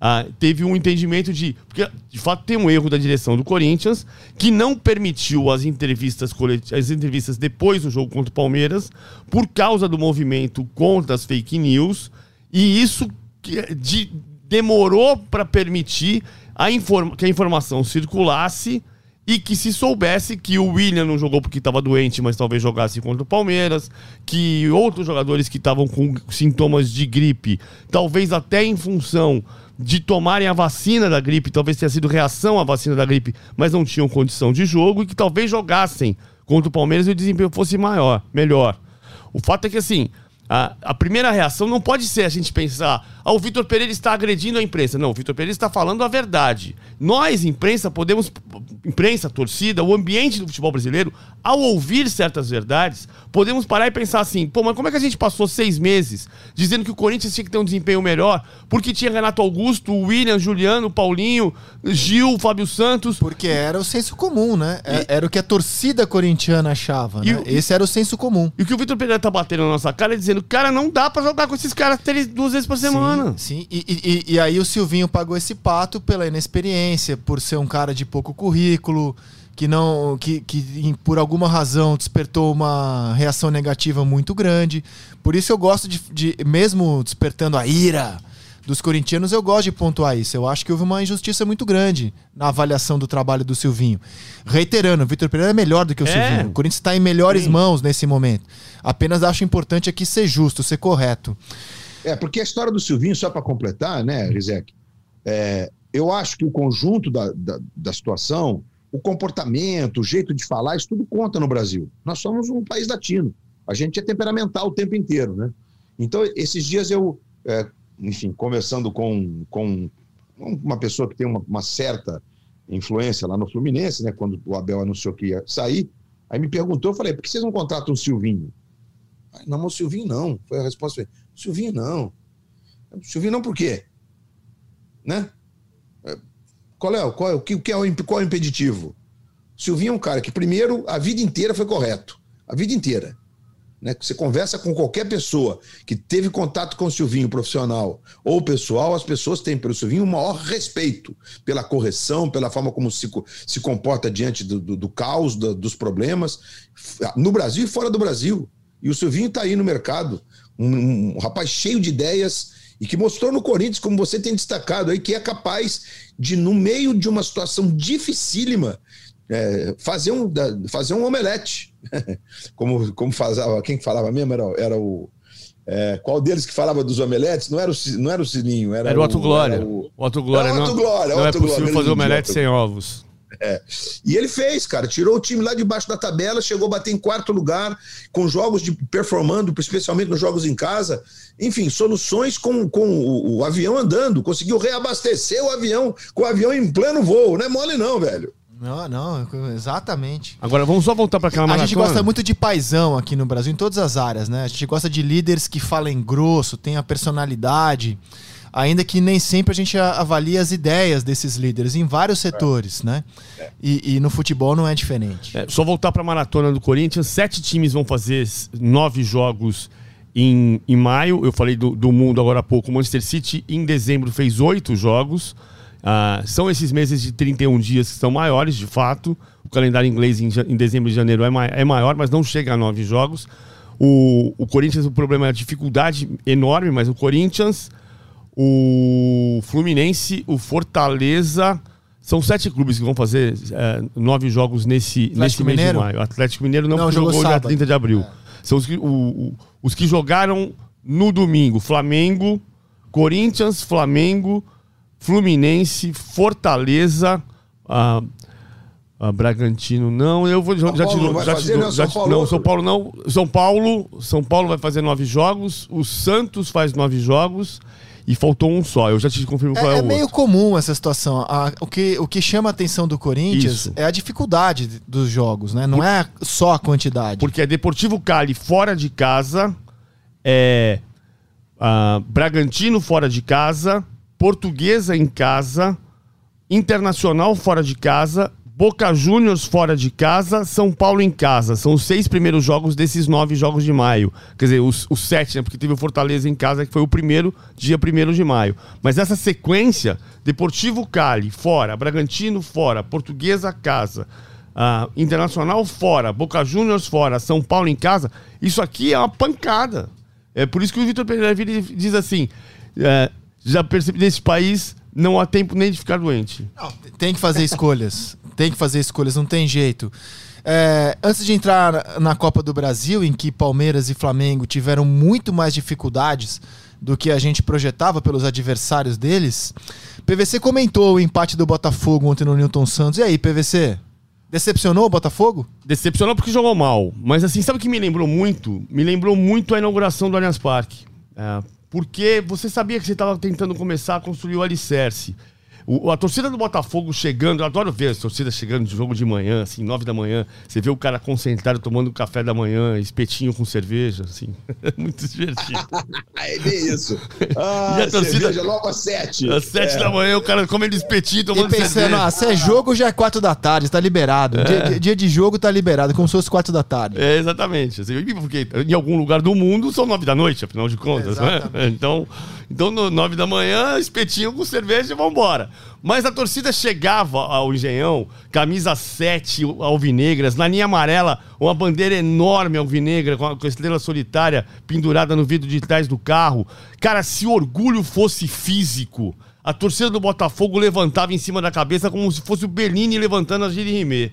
ah, teve um entendimento de. Porque, de fato, tem um erro da direção do Corinthians que não permitiu as entrevistas, as entrevistas depois do jogo contra o Palmeiras por causa do movimento contra as fake news. E isso de, demorou para permitir a que a informação circulasse e que se soubesse que o William não jogou porque estava doente, mas talvez jogasse contra o Palmeiras, que outros jogadores que estavam com sintomas de gripe, talvez até em função de tomarem a vacina da gripe, talvez tenha sido reação à vacina da gripe, mas não tinham condição de jogo e que talvez jogassem contra o Palmeiras e o desempenho fosse maior, melhor. O fato é que assim, a, a primeira reação não pode ser a gente pensar, ah, o Vitor Pereira está agredindo a imprensa. Não, o Vitor Pereira está falando a verdade. Nós, imprensa, podemos, imprensa, torcida, o ambiente do futebol brasileiro, ao ouvir certas verdades, podemos parar e pensar assim, pô, mas como é que a gente passou seis meses dizendo que o Corinthians tinha que ter um desempenho melhor, porque tinha Renato Augusto, William, Juliano, Paulinho, Gil, Fábio Santos. Porque era o senso comum, né? É, era o que a torcida corintiana achava, né? Esse era o senso comum. E o que o Vitor Pereira tá batendo na nossa cara é dizendo, cara, não dá para jogar com esses caras duas vezes por semana. Sim, sim. E, e, e, aí o Silvinho pagou esse pato pela inexperiência, por ser um cara de pouco currículo, que não que, que por alguma razão despertou uma reação negativa muito grande. Por isso eu gosto de, de mesmo despertando a ira dos corintianos, eu gosto de pontuar isso. Eu acho que houve uma injustiça muito grande na avaliação do trabalho do Silvinho. Reiterando, o Vitor Pereira é melhor do que o é. Silvinho. O Corinthians está em melhores Sim. mãos nesse momento. Apenas acho importante aqui ser justo, ser correto. É, porque a história do Silvinho, só para completar, né, Rizek? É, eu acho que o conjunto da, da, da, situação, o comportamento, o jeito de falar, isso tudo conta no Brasil. Nós somos um país latino. A gente é temperamental o tempo inteiro, né? Então, esses dias eu, é, enfim, conversando com, com uma pessoa que tem uma, uma, certa influência lá no Fluminense, né? Quando o Abel anunciou que ia sair, aí me perguntou, eu falei, por que vocês não contratam o Silvinho? Não, mas o Silvinho não. Foi a resposta. Silvinho não. Silvinho não por quê? Né? É, qual é, qual é, o, que, o que é o, qual é o impeditivo? Silvinho é um cara que, primeiro, a vida inteira foi correto. A vida inteira. Né? Você conversa com qualquer pessoa que teve contato com o Silvinho, profissional ou pessoal, as pessoas têm pelo Silvinho o maior respeito pela correção, pela forma como se, se comporta diante do, do, do caos, do, dos problemas, no Brasil e fora do Brasil. E o Silvinho está aí no mercado, um, um rapaz cheio de ideias e que mostrou no Corinthians, como você tem destacado aí, que é capaz de, no meio de uma situação dificílima, é, fazer, um, fazer um omelete. como, como fazava, quem falava mesmo era, era o. É, qual deles que falava dos omeletes? Não era o, não era o Sininho, era, era o Otto Glória. O, o Otto Glória. Era o Otto Glória, não, não é possível Glória, fazer omelete sem ovos. É. E ele fez, cara, tirou o time lá debaixo da tabela, chegou a bater em quarto lugar, com jogos de performando, especialmente nos jogos em casa. Enfim, soluções com, com o, o avião andando, conseguiu reabastecer o avião, com o avião em pleno voo. Não é mole, não, velho. Não, não, exatamente. Agora vamos só voltar para aquela maratona. A gente gosta muito de paisão aqui no Brasil, em todas as áreas, né? A gente gosta de líderes que falem grosso, tenham personalidade, ainda que nem sempre a gente avalie as ideias desses líderes em vários setores, é. né? É. E, e, no futebol não é diferente. É, só voltar para a maratona do Corinthians, sete times vão fazer nove jogos em, em maio. Eu falei do, do mundo agora há pouco. O Manchester City em dezembro fez oito jogos. Uh, são esses meses de 31 dias que são maiores, de fato. O calendário inglês em, em dezembro e janeiro é, ma é, maior, mas não chega a nove jogos. O, o Corinthians, o problema é a dificuldade enorme, mas o Corinthians, o Fluminense, o Fortaleza. São sete clubes que vão fazer é, nove jogos nesse, nesse mês de maio. O Atlético Mineiro não, não jogou, jogou dia 30 de abril. É. São os que, o, o, os que jogaram no domingo: Flamengo, Corinthians, Flamengo, Fluminense, Fortaleza, a, a Bragantino não. Eu vou São já te já te não, já São Paulo não, São Paulo não. São Paulo, São Paulo vai fazer nove jogos. O Santos faz nove jogos. E faltou um só. Eu já te confirmo qual é, é, é o meio comum essa situação. A, o, que, o que chama a atenção do Corinthians Isso. é a dificuldade dos jogos, né? Não Por... é só a quantidade. Porque é Deportivo Cali fora de casa, é uh, Bragantino fora de casa, Portuguesa em casa, Internacional fora de casa, Boca Juniors fora de casa, São Paulo em casa. São os seis primeiros jogos desses nove jogos de maio. Quer dizer, os, os sete, né? Porque teve o Fortaleza em casa, que foi o primeiro, dia primeiro de maio. Mas essa sequência, Deportivo Cali fora, Bragantino fora, Portuguesa casa, uh, Internacional fora, Boca Juniors fora, São Paulo em casa, isso aqui é uma pancada. É por isso que o Vitor Pereira diz assim: é, já percebi nesse país não há tempo nem de ficar doente. Não, tem que fazer escolhas. tem que fazer escolhas, não tem jeito. É, antes de entrar na Copa do Brasil, em que Palmeiras e Flamengo tiveram muito mais dificuldades do que a gente projetava pelos adversários deles, PVC comentou o empate do Botafogo ontem no Newton Santos. E aí, PVC? Decepcionou o Botafogo? Decepcionou porque jogou mal. Mas assim, sabe o que me lembrou muito? Me lembrou muito a inauguração do Allianz Parque. É, porque você sabia que você estava tentando começar a construir o alicerce. O, a torcida do Botafogo chegando, eu adoro ver as torcidas chegando de jogo de manhã, assim, nove da manhã. Você vê o cara concentrado tomando café da manhã, espetinho com cerveja, assim. muito divertido. é bem isso. Ah, e a torcida, cerveja logo às sete. Às sete é. da manhã, o cara comendo espetinho, tomando e pensando, cerveja. Ah, se é jogo, já é quatro da tarde, tá liberado. É. Dia, dia, de jogo tá liberado, como se fosse quatro da tarde. É, exatamente. Assim, porque em algum lugar do mundo são nove da noite, afinal de contas. né? Então, então, no nove da manhã, espetinho com cerveja e vambora. Mas a torcida chegava ao Engenhão, camisa 7 alvinegras, na linha amarela, uma bandeira enorme alvinegra com a, estrela solitária pendurada no vidro de trás do carro. Cara, se orgulho fosse físico, a torcida do Botafogo levantava em cima da cabeça como se fosse o Bellini levantando a Girimê.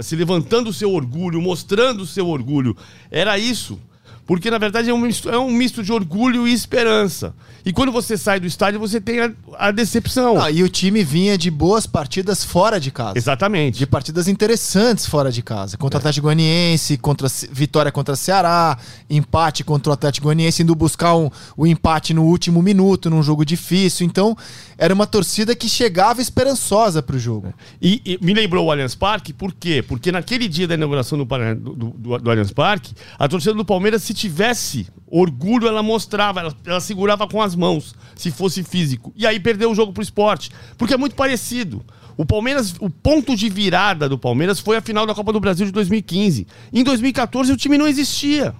Se levantando o seu orgulho, mostrando o seu orgulho. Era isso. Porque, na verdade, é um misto, é um misto de orgulho e esperança. E quando você sai do estádio, você tem a, a decepção. Ah, e o time vinha de boas partidas fora de casa. Exatamente. De partidas interessantes fora de casa. Contra o Atlético Goianiense, contra, vitória contra o Ceará, empate contra o Atlético Goianiense, indo buscar um, o empate no último minuto, num jogo difícil. Então, era uma torcida que chegava esperançosa para o jogo. E, e, me lembrou o Allianz Parque, por quê? Porque naquele dia da inauguração do, do, do, do Allianz Parque, a torcida do Palmeiras se se tivesse orgulho, ela mostrava, ela, ela, segurava com as mãos, se fosse físico. E aí perdeu o jogo pro esporte. Porque é muito parecido. O Palmeiras, o ponto de virada do Palmeiras foi a final da Copa do Brasil de 2015. Em 2014 o time não existia.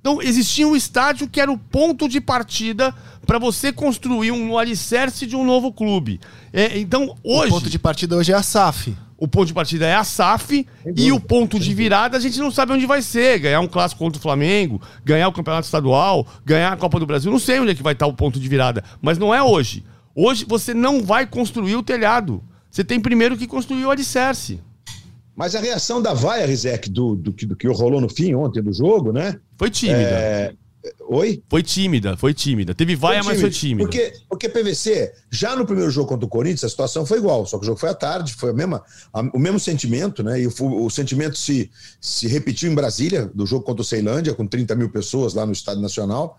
Então existia um estádio que era o ponto de partida para você construir um alicerce de um novo clube. É, então hoje. O ponto de partida hoje é a SAF. O ponto de partida é a SAF e o ponto de virada a gente não sabe onde vai ser. Ganhar um clássico contra o Flamengo, ganhar o campeonato estadual, ganhar a Copa do Brasil. Não sei onde é que vai estar o ponto de virada, mas não é hoje. Hoje você não vai construir o telhado. Você tem primeiro que construir o alicerce. Mas a reação da Vaia, Rizek, do, do, do, que rolou no fim ontem do jogo, né? Foi tímida. É... Oi? Foi tímida, foi tímida. Teve vaia, foi mas foi tímida. Porque, porque PVC, já no primeiro jogo contra o Corinthians, a situação foi igual, só que o jogo foi à tarde, foi a mesma, a, o mesmo sentimento, né? E o, o, sentimento se, se repetiu em Brasília, do jogo contra o Ceilândia, com 30 mil pessoas lá no Estádio Nacional.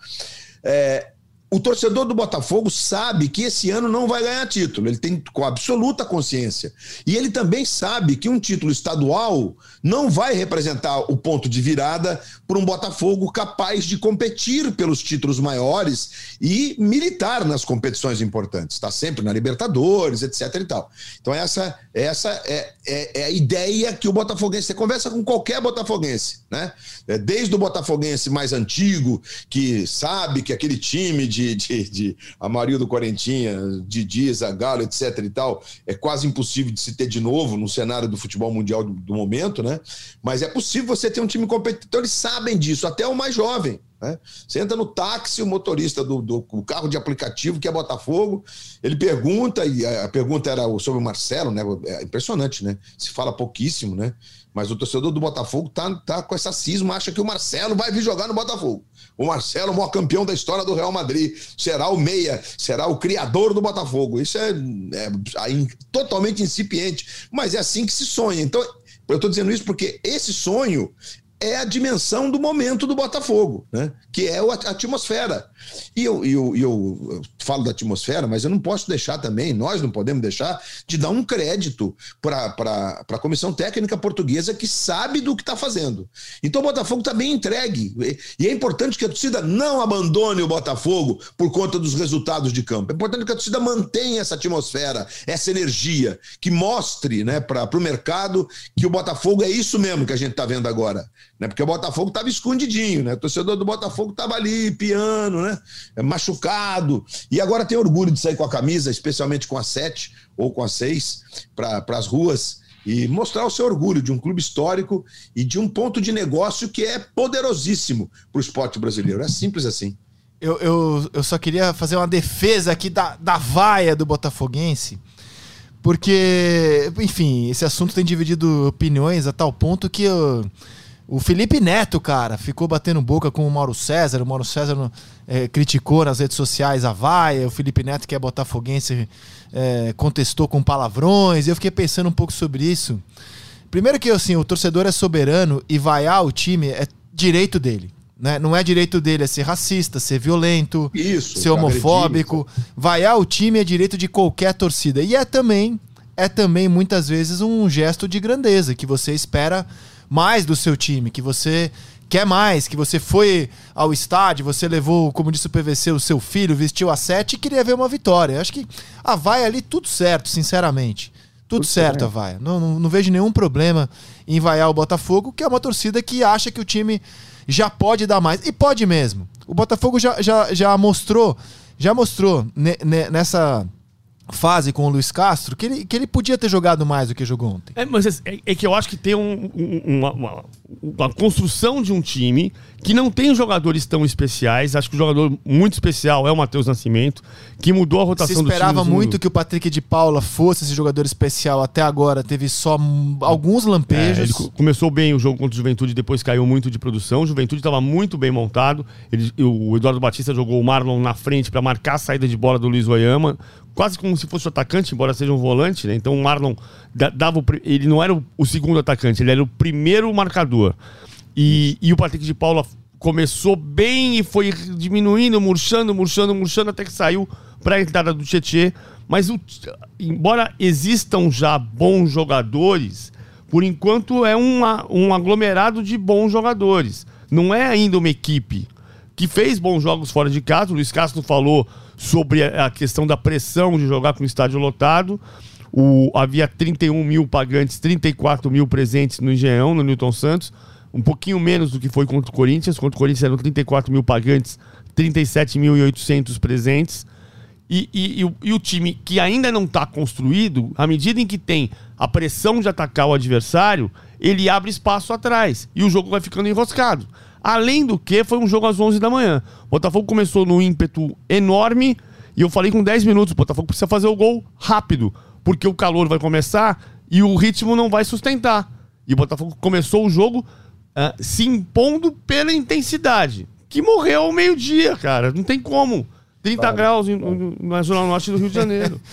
É, o torcedor do Botafogo sabe que esse ano não vai ganhar título, ele tem com absoluta consciência. E ele também sabe que um título estadual não vai representar o ponto de virada para um Botafogo capaz de competir pelos títulos maiores e militar nas competições importantes. Está sempre na Libertadores, etc. e tal. Então, essa, essa é, é, é a ideia que o Botafoguense. Você conversa com qualquer Botafoguense, né? É, desde o Botafoguense mais antigo, que sabe que aquele time de de, de, de Amarildo Quarentinha, Didi, Zagallo, etc e tal, é quase impossível de se ter de novo no cenário do futebol mundial do, do momento, né? Mas é possível você ter um time competente. Então eles sabem disso, até o mais jovem. Né? Você entra no táxi, o motorista do, do, carro de aplicativo, que é Botafogo, ele pergunta, e a, a pergunta era sobre o Marcelo, né? É impressionante, né? Se fala pouquíssimo, né? Mas o torcedor do Botafogo tá, tá com essa cisma, acha que o Marcelo vai vir jogar no Botafogo. O Marcelo, o maior campeão da história do Real Madrid, será o meia, será o criador do Botafogo. Isso é, é, é totalmente incipiente, mas é assim que se sonha. Então, eu estou dizendo isso porque esse sonho é a dimensão do momento do Botafogo, né? que é a atmosfera. E eu, eu, eu, falo da atmosfera, mas eu não posso deixar também, nós não podemos deixar, de dar um crédito para a comissão técnica portuguesa que sabe do que está fazendo. Então o Botafogo está bem entregue. E é importante que a torcida não abandone o Botafogo por conta dos resultados de campo. É importante que a torcida mantenha essa atmosfera, essa energia, que mostre né, para o mercado que o Botafogo é isso mesmo que a gente está vendo agora né? Porque o Botafogo estava escondidinho, né? O torcedor do Botafogo estava ali, piano, né? É, machucado. E agora tem orgulho de sair com a camisa, especialmente com a 7 ou com a 6, para as ruas e mostrar o seu orgulho de um clube histórico e de um ponto de negócio que é poderosíssimo para o esporte brasileiro. É simples assim. Eu, eu, eu só queria fazer uma defesa aqui da, da vaia do Botafoguense. Porque, enfim, esse assunto tem dividido opiniões a tal ponto que eu, o Felipe Neto, cara, ficou batendo boca com o Mauro César. O Mauro César é, criticou nas redes sociais a vaia. O Felipe Neto, que é botafoguense, é, contestou com palavrões. Eu fiquei pensando um pouco sobre isso. Primeiro que, assim, o torcedor é soberano e vaiar o time é direito dele. Né? Não é direito dele é ser racista, ser violento, isso, ser homofóbico. Vaiar o time é direito de qualquer torcida. E é também, é também, muitas vezes, um gesto de grandeza que você espera mais do seu time, que você quer mais, que você foi ao estádio, você levou, como disse o PVC, o seu filho, vestiu a sete e queria ver uma vitória. Acho que a vai ali tudo certo, sinceramente. Tudo, tudo certo, a vai. Não, não, não, vejo nenhum problema em vaiar o Botafogo, que é uma torcida que acha que o time já pode dar mais. E pode mesmo. O Botafogo já, já, já mostrou, já mostrou nessa fase com o Luiz Castro que ele, que ele podia ter jogado mais do que jogou ontem. É, mas é, é que eu acho que tem um, um, uma, uma, uma, construção de um time que não tem jogadores tão especiais. Acho que o jogador muito especial é o Matheus Nascimento, que mudou a rotação do time. Se esperava muito que o Patrick de Paula fosse esse jogador especial. Até agora teve só alguns lampejos. É, ele começou bem o jogo contra o Juventude, depois caiu muito de produção. O Juventude estava muito bem montado. Ele, o Eduardo Batista jogou o Marlon na frente para marcar a saída de bola do Luiz Oyama quase como se fosse o atacante, embora seja um volante, né? Então o Marlon dava o, ele não era o, segundo atacante, ele era o primeiro marcador. E, e o Patrick de Paula começou bem e foi diminuindo, murchando, murchando, murchando até que saiu para a entrada do Tietê. Mas o, embora existam já bons jogadores, por enquanto é uma, um aglomerado de bons jogadores. não é ainda uma equipe que fez bons jogos fora de casa. O Luiz Castro falou sobre a questão da pressão de jogar com o estádio lotado. O, havia 31 mil pagantes, 34 mil presentes no Engenhão, no Newton Santos. Um pouquinho menos do que foi contra o Corinthians. Contra o Corinthians eram 34 mil pagantes, 37.800 presentes. E, e, e, o, e, o, time que ainda não está construído, à medida em que tem a pressão de atacar o adversário, ele abre espaço atrás. E o jogo vai ficando enroscado. Além do que, foi um jogo às 11 da manhã. O Botafogo começou no ímpeto enorme. E eu falei com 10 minutos: o Botafogo precisa fazer o gol rápido. Porque o calor vai começar e o ritmo não vai sustentar. E o Botafogo começou o jogo uh, se impondo pela intensidade. Que morreu ao meio-dia, cara. Não tem como. 30 claro. graus na zona norte do Rio de Janeiro.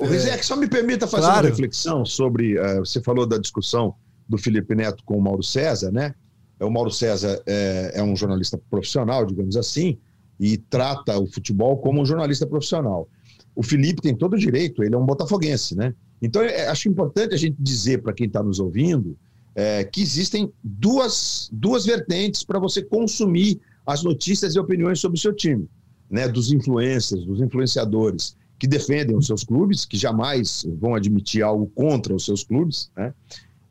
O Rizek, só me permita fazer claro. uma reflexão sobre. Uh, você falou da discussão do Felipe Neto com o Mauro César, né? É, o Mauro César é, é um jornalista profissional, digamos assim, e trata o futebol como um jornalista profissional. O Felipe tem todo o direito, ele é um botafoguense, né? Então, é, acho importante a gente dizer para quem está nos ouvindo é, que existem duas, duas vertentes para você consumir as notícias e opiniões sobre o seu time né, dos influencers, dos influenciadores que defendem os seus clubes, que jamais vão admitir algo contra os seus clubes, né?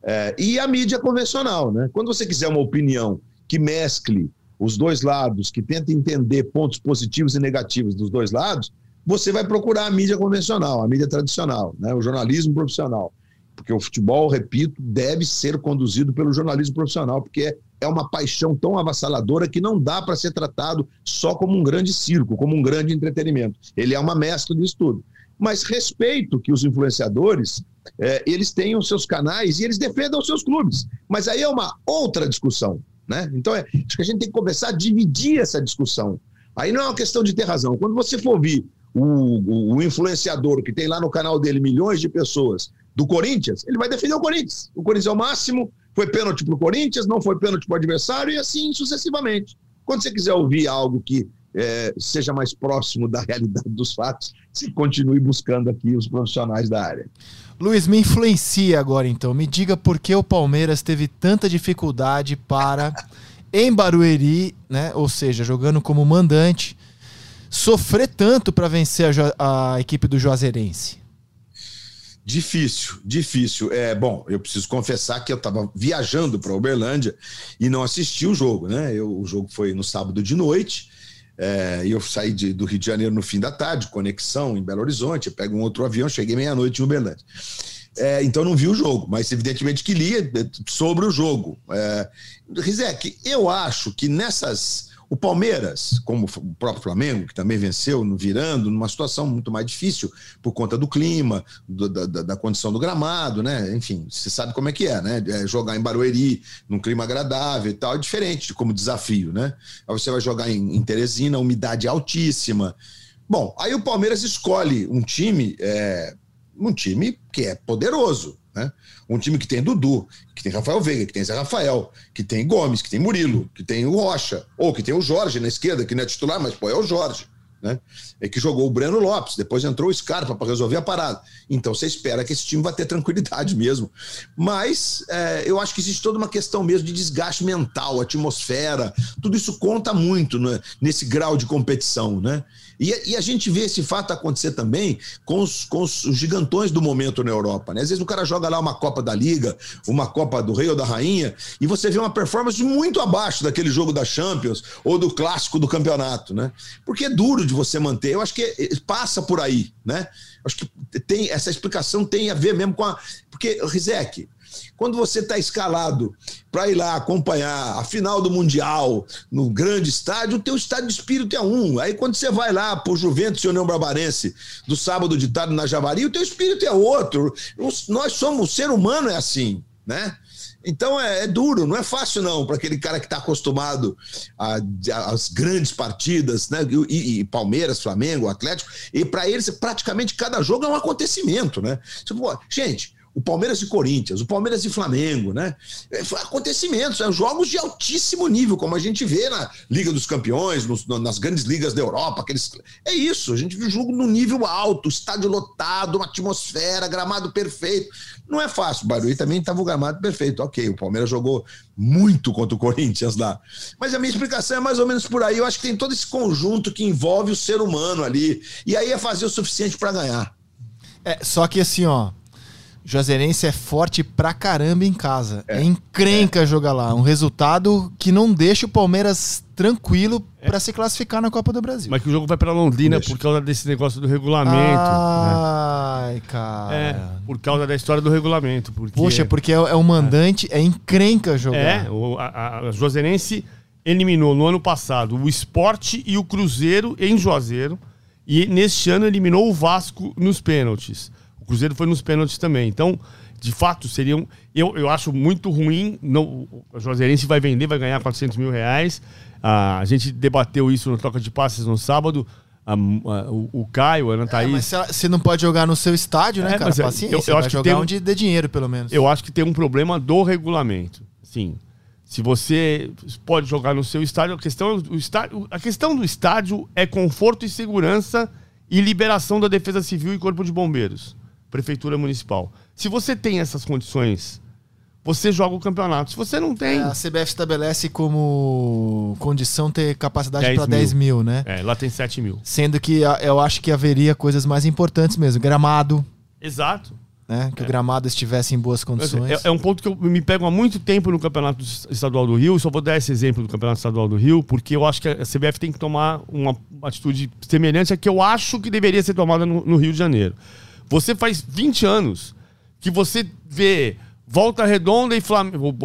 É, e a mídia convencional, né? Quando você quiser uma opinião que mescle os dois lados, que tente entender pontos positivos e negativos dos dois lados, você vai procurar a mídia convencional, a mídia tradicional, né? o jornalismo profissional. Porque o futebol, repito, deve ser conduzido pelo jornalismo profissional, porque é é uma paixão tão avassaladora que não dá para ser tratado só como um grande circo, como um grande entretenimento. Ele é uma mescla disso tudo. Mas respeito que os influenciadores é, eles tenham seus canais e eles defendam os seus clubes. Mas aí é uma outra discussão. Né? Então, é, acho que a gente tem que começar a dividir essa discussão. Aí não é uma questão de ter razão. Quando você for ouvir o, o, o influenciador que tem lá no canal dele milhões de pessoas do Corinthians, ele vai defender o Corinthians. O Corinthians é o máximo, foi pênalti para o Corinthians, não foi pênalti para o adversário, e assim sucessivamente. Quando você quiser ouvir algo que é, seja mais próximo da realidade dos fatos, continue buscando aqui os profissionais da área. Luiz, me influencia agora então. Me diga por que o Palmeiras teve tanta dificuldade para, em Barueri, né, ou seja, jogando como mandante, sofrer tanto para vencer a, a equipe do Juazeirense. Difícil, difícil. É bom, eu preciso confessar que eu estava viajando para Uberlândia e não assisti o jogo, né? Eu, o jogo foi no sábado de noite. É, e eu saí de, do Rio de Janeiro no fim da tarde, conexão em Belo Horizonte, eu pego um outro avião, cheguei meia-noite em Uberlândia. É, então não vi o jogo, mas evidentemente que lia sobre o jogo. É, Rizek, eu acho que nessas o Palmeiras, como o próprio Flamengo, que também venceu, virando, numa situação muito mais difícil por conta do clima, do, da, da, condição do gramado, né? Enfim, você sabe como é que é, né? É jogar em Barueri, num clima agradável e tal, é diferente como desafio, né? Aí você vai jogar em, em Teresina, umidade altíssima. Bom, aí o Palmeiras escolhe um time, é, um time que é poderoso, né? Um time que tem Dudu, que tem Rafael Veiga, que tem Zé Rafael, que tem Gomes, que tem Murilo, que tem o Rocha, ou que tem o Jorge na esquerda, que não é titular, mas pô, é o Jorge. Né? É que jogou o Breno Lopes, depois entrou o Scarpa para resolver a parada. Então você espera que esse time vai ter tranquilidade mesmo. Mas é, eu acho que existe toda uma questão mesmo de desgaste mental, atmosfera, tudo isso conta muito né, nesse grau de competição, né? E, e, a gente vê esse fato acontecer também com os, com os gigantões do momento na Europa. Né? Às vezes o cara joga lá uma Copa da Liga, uma Copa do Rei ou da Rainha, e você vê uma performance muito abaixo daquele jogo da Champions ou do clássico do campeonato. Né? Porque é duro de você manter. Eu acho que passa por aí. Né? Acho que tem essa explicação tem a ver mesmo com a. Porque, Rizek, quando você está escalado para ir lá acompanhar a final do Mundial no grande estádio, o teu estado de espírito é um. Aí quando você vai lá para o Juventus e União Barbarense do sábado de tarde na Javari, o teu espírito é outro. Nós somos, o ser humano é assim, né? Então é, é, duro, não é fácil não para aquele cara que está acostumado às grandes partidas, né? E, e, Palmeiras, Flamengo, Atlético, e para eles praticamente cada jogo é um acontecimento, né? Tipo, gente, o Palmeiras e Corinthians, o Palmeiras e Flamengo, né? É, acontecimentos, é, jogos de altíssimo nível, como a gente vê na Liga dos Campeões, nos, nas grandes ligas da Europa. Aqueles... É isso, a gente viu jogo no nível alto, estádio lotado, uma atmosfera, gramado perfeito. Não é fácil, o Barueri também estava o gramado perfeito. Ok, o Palmeiras jogou muito contra o Corinthians lá. Mas a minha explicação é mais ou menos por aí. Eu acho que tem todo esse conjunto que envolve o ser humano ali. E aí é fazer o suficiente para ganhar. É, só que assim, ó, Juazeirense é forte pra caramba em casa. É, é encrenca é. jogar lá. Um resultado que não deixa o Palmeiras tranquilo é. para se classificar na Copa do Brasil. Mas que o jogo vai para Londrina por causa desse negócio do regulamento. Né? Ai, né? cara. É, por causa da história do regulamento. Porque... Poxa, porque é, é o mandante, é, encrenca jogar. É, o, a, a Juazeirense eliminou no ano passado o Esporte e o Cruzeiro em Juazeiro. E neste ano eliminou o Vasco nos pênaltis. Cruzeiro foi nos pênaltis também. Então, de fato, seriam. Eu, eu acho muito ruim. Não, o Juazeirense vai vender, vai ganhar 400 mil reais. Ah, a gente debateu isso no Troca de Passes no sábado. Ah, ah, o, o, Caio, o Ana Thaís. É, mas você não pode jogar no seu estádio, né, é, cara? É, Paciência, eu, eu acho que jogar tem, onde dê dinheiro, pelo menos. Eu acho que tem um problema do regulamento. Sim. Se você pode jogar no seu estádio, a questão, o estádio, a questão do estádio é conforto e segurança e liberação da Defesa Civil e Corpo de Bombeiros prefeitura municipal. Se você tem essas condições, você joga o campeonato. Se você não tem. É, a CBF estabelece como condição ter capacidade para 10 mil, né? É, lá tem 7 mil. Sendo que eu acho que haveria coisas mais importantes mesmo. Gramado. Exato. Né? Que é. o gramado estivesse em boas condições. É, é, um ponto que eu me pego há muito tempo no Campeonato Estadual do Rio. Só vou dar esse exemplo do Campeonato Estadual do Rio, porque eu acho que a CBF tem que tomar uma atitude semelhante à que eu acho que deveria ser tomada no, no Rio de Janeiro. Você faz 20 anos que você vê Volta Redonda e Flamengo,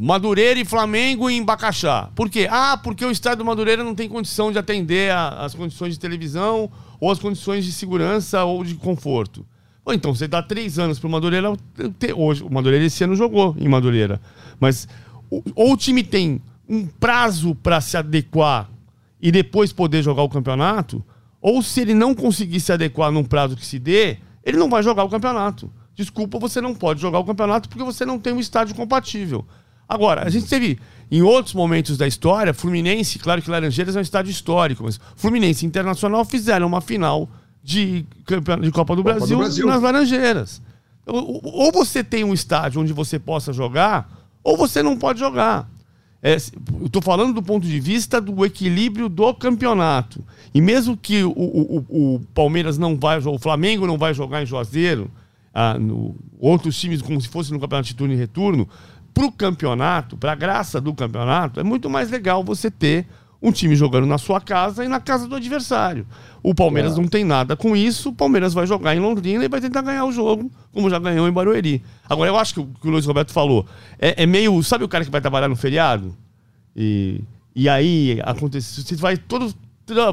Madureira e Flamengo em Bacaxá. Por quê? Ah, porque o estado do Madureira não tem condição de atender as condições de televisão ou as condições de segurança ou de conforto. Ou então você dá três anos para o Madureira. Hoje, o Madureira esse ano jogou em Madureira. Mas ou o time tem um prazo para se adequar e depois poder jogar o campeonato, ou se ele não conseguir se adequar num prazo que se dê, ele não vai jogar o campeonato. Desculpa, você não pode jogar o campeonato porque você não tem um estádio compatível. Agora, a gente teve em outros momentos da história, Fluminense, claro que Laranjeiras é um estádio histórico, mas Fluminense e Internacional fizeram uma final de, de Copa, do, Copa Brasil do Brasil nas Laranjeiras. Ou você tem um estádio onde você possa jogar, ou você não pode jogar. É, eu estou falando do ponto de vista do equilíbrio do campeonato. E mesmo que o, o, o Palmeiras não vai o Flamengo não vai jogar em Juazeiro, ah, no, outros times como se fosse no campeonato de turno e retorno, para o campeonato, para a graça do campeonato, é muito mais legal você ter um time jogando na sua casa e na casa do adversário. O Palmeiras é. não tem nada com isso, o Palmeiras vai jogar em Londrina e vai tentar ganhar o jogo, como já ganhou em Barueri. Agora, eu acho que o que o Luiz Roberto falou é, é meio. Sabe o cara que vai trabalhar no feriado? E, e aí acontece. Você vai todo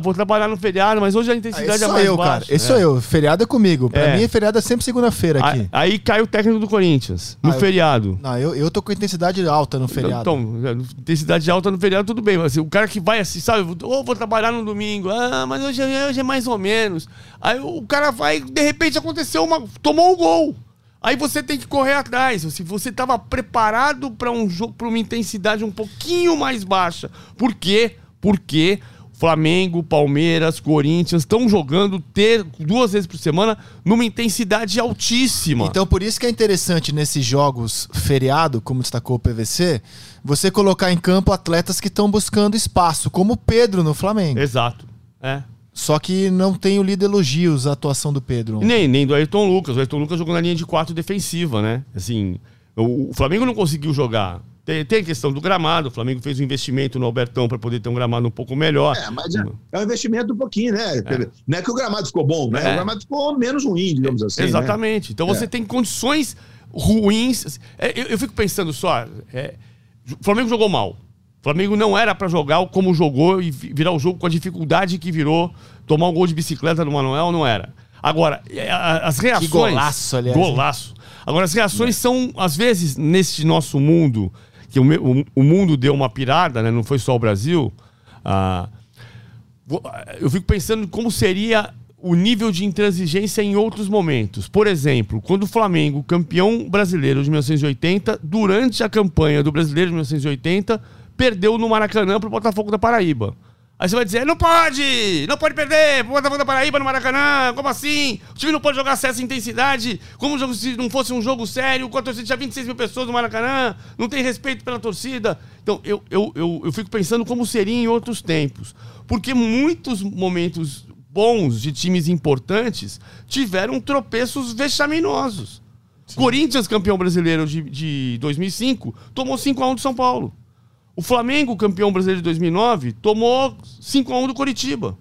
vou trabalhar no feriado, mas hoje a intensidade ah, é mais eu, baixa. Cara. Esse é. sou eu. Feriado é comigo. Pra é. mim, feriado é sempre segunda-feira aqui. Aí, aí, cai o técnico do Corinthians, no ah, feriado. Eu, não, eu, eu tô com intensidade alta no feriado. Então, é, intensidade alta no feriado, tudo bem. Mas o cara que vai assim, sabe, ou oh, vou trabalhar no domingo, ah, mas hoje, é, hoje é mais ou menos. Aí o cara vai, de repente aconteceu uma. tomou um gol. Aí você tem que correr atrás. Se você estava preparado para um jogo, para uma intensidade um pouquinho mais baixa. Por quê? Porque Flamengo, Palmeiras, Corinthians estão jogando ter duas vezes por semana numa intensidade altíssima. Então, por isso que é interessante nesses jogos feriado, como destacou o PVC, você colocar em campo atletas que estão buscando espaço, como o Pedro no Flamengo. Exato. É. Só que não tenho lido elogios à atuação do Pedro. Nem, nem do Ayrton Lucas. O Ayrton Lucas jogou na linha de quatro defensiva, né? Assim, o, o Flamengo não conseguiu jogar tem, tem a questão do gramado, o Flamengo fez um investimento no Albertão para poder ter um gramado um pouco melhor. É, mas é, é um investimento um pouquinho, né? É. Não é que o gramado ficou bom, né? É. O gramado ficou menos ruim, digamos assim. Né? Exatamente. Né? Então você é. tem condições ruins. É, eu, eu fico pensando só, o Flamengo jogou mal. O Flamengo não era para jogar como jogou e virar o jogo com a dificuldade que virou. Tomar um gol de bicicleta do Manuel não era. Agora, as reações. Que golaço, aliás. Golaço. Agora, as reações são, às vezes, nesse nosso mundo que o, o, o mundo deu uma pirada, né? não foi só o Brasil. Ah, eu fico pensando como seria o nível de intransigência em outros momentos. Por exemplo, quando o Flamengo, campeão brasileiro de 1980, durante a campanha do Brasileiro de 1980, perdeu no Maracanã para o Botafogo da Paraíba. Aí você vai dizer, não pode! Não pode perder! Botafogo da Paraíba no Maracanã! Como assim? O time não pode jogar essa intensidade? Como se não fosse um jogo sério, com a torcida tinha 26 mil pessoas no Maracanã, não tem respeito pela torcida. Então, eu, eu, eu, eu fico pensando como seria em outros tempos. Porque muitos momentos bons de times importantes tiveram tropeços vexaminosos. Sim. Corinthians, campeão brasileiro de, de 2005, tomou 5x1 do São Paulo. O Flamengo, campeão brasileiro de 2009, tomou 5x1 do Coritiba.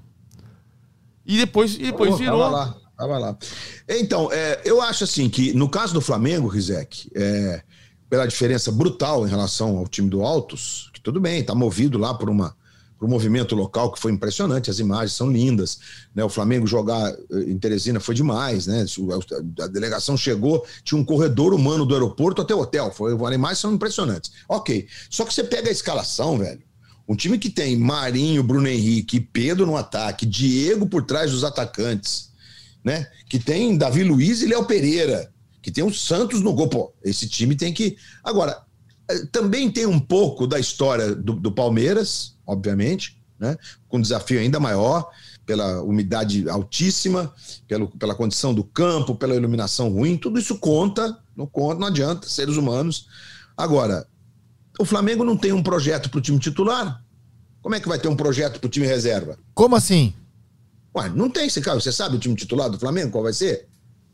E depois, e depois oh, virou. Tava lá, tava lá. Então, é, eu acho assim que no caso do Flamengo, Rizek, é, pela diferença brutal em relação ao time do Altos, que tudo bem, está movido lá por uma para o movimento local, que foi impressionante, as imagens são lindas. Né? O Flamengo jogar eh, em Teresina foi demais, né? A delegação chegou, tinha um corredor humano do aeroporto até o hotel. Foi, as imagens são impressionantes. Ok. Só que você pega a escalação, velho. Um time que tem Marinho, Bruno Henrique Pedro no ataque, Diego por trás dos atacantes, né? Que tem Davi Luiz e Léo Pereira, que tem o Santos no gol. Pô, esse time tem que. Agora, eh, também tem um pouco da história do, do Palmeiras, obviamente, né? com um desafio ainda maior, pela umidade altíssima, pelo, pela condição do campo, pela iluminação ruim, tudo isso conta, não conta, não adianta, seres humanos. Agora, o Flamengo não tem um projeto para o time titular. Como é que vai ter um projeto para o time reserva? Como assim? Ué, não tem esse cara. Você sabe o time titular do Flamengo? Qual vai ser?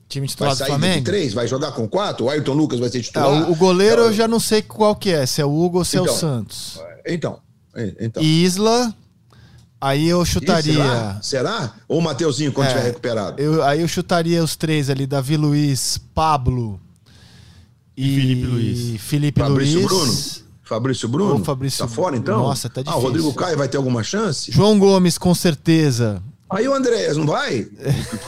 Time titular vai do Flamengo? três, vai jogar com quatro? O Ayrton Lucas vai ser titular? É, o, o, goleiro então, eu já não sei qual que é, se é o Hugo ou se então, é o então, Santos. Então, então. Isla. Aí eu chutaria. será? será? Ou o Mateuzinho quando é, tiver recuperado? Eu, aí eu chutaria os três ali: Davi Luiz, Pablo e, e Felipe Luiz. Felipe Fabrício Luiz. Bruno. Fabrício Bruno? Fabrício... Tá fora então? Nossa, tá difícil. Ah, o Rodrigo Caio vai ter alguma chance? João Gomes, com certeza. Aí o Andréas não vai?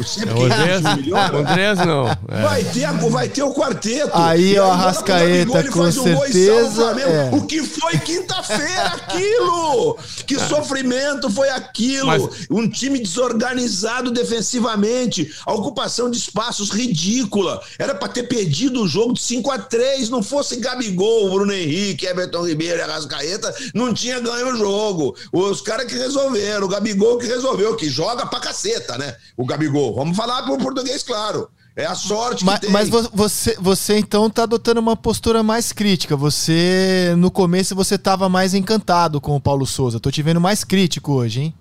Sempre o Andréas, o Andréas não. É. Vai, ter, vai ter o quarteto. Aí o Arrascaeta com certeza. É. O que foi quinta-feira aquilo? Que é. sofrimento foi aquilo? Mas... Um time desorganizado defensivamente, a ocupação de espaços ridícula. Era para ter perdido o jogo de 5 a 3 não fosse Gabigol, Bruno Henrique, Everton Ribeiro e Arrascaeta, não tinha ganho o jogo. Os caras que resolveram, o Gabigol que resolveu, que joga joga pra caceta, né? O Gabigol. Vamos falar pro português, claro. É a sorte mas, tem. Mas você, você então tá adotando uma postura mais crítica. Você, no começo, você tava mais encantado com o Paulo Souza. Tô te vendo mais crítico hoje, hein?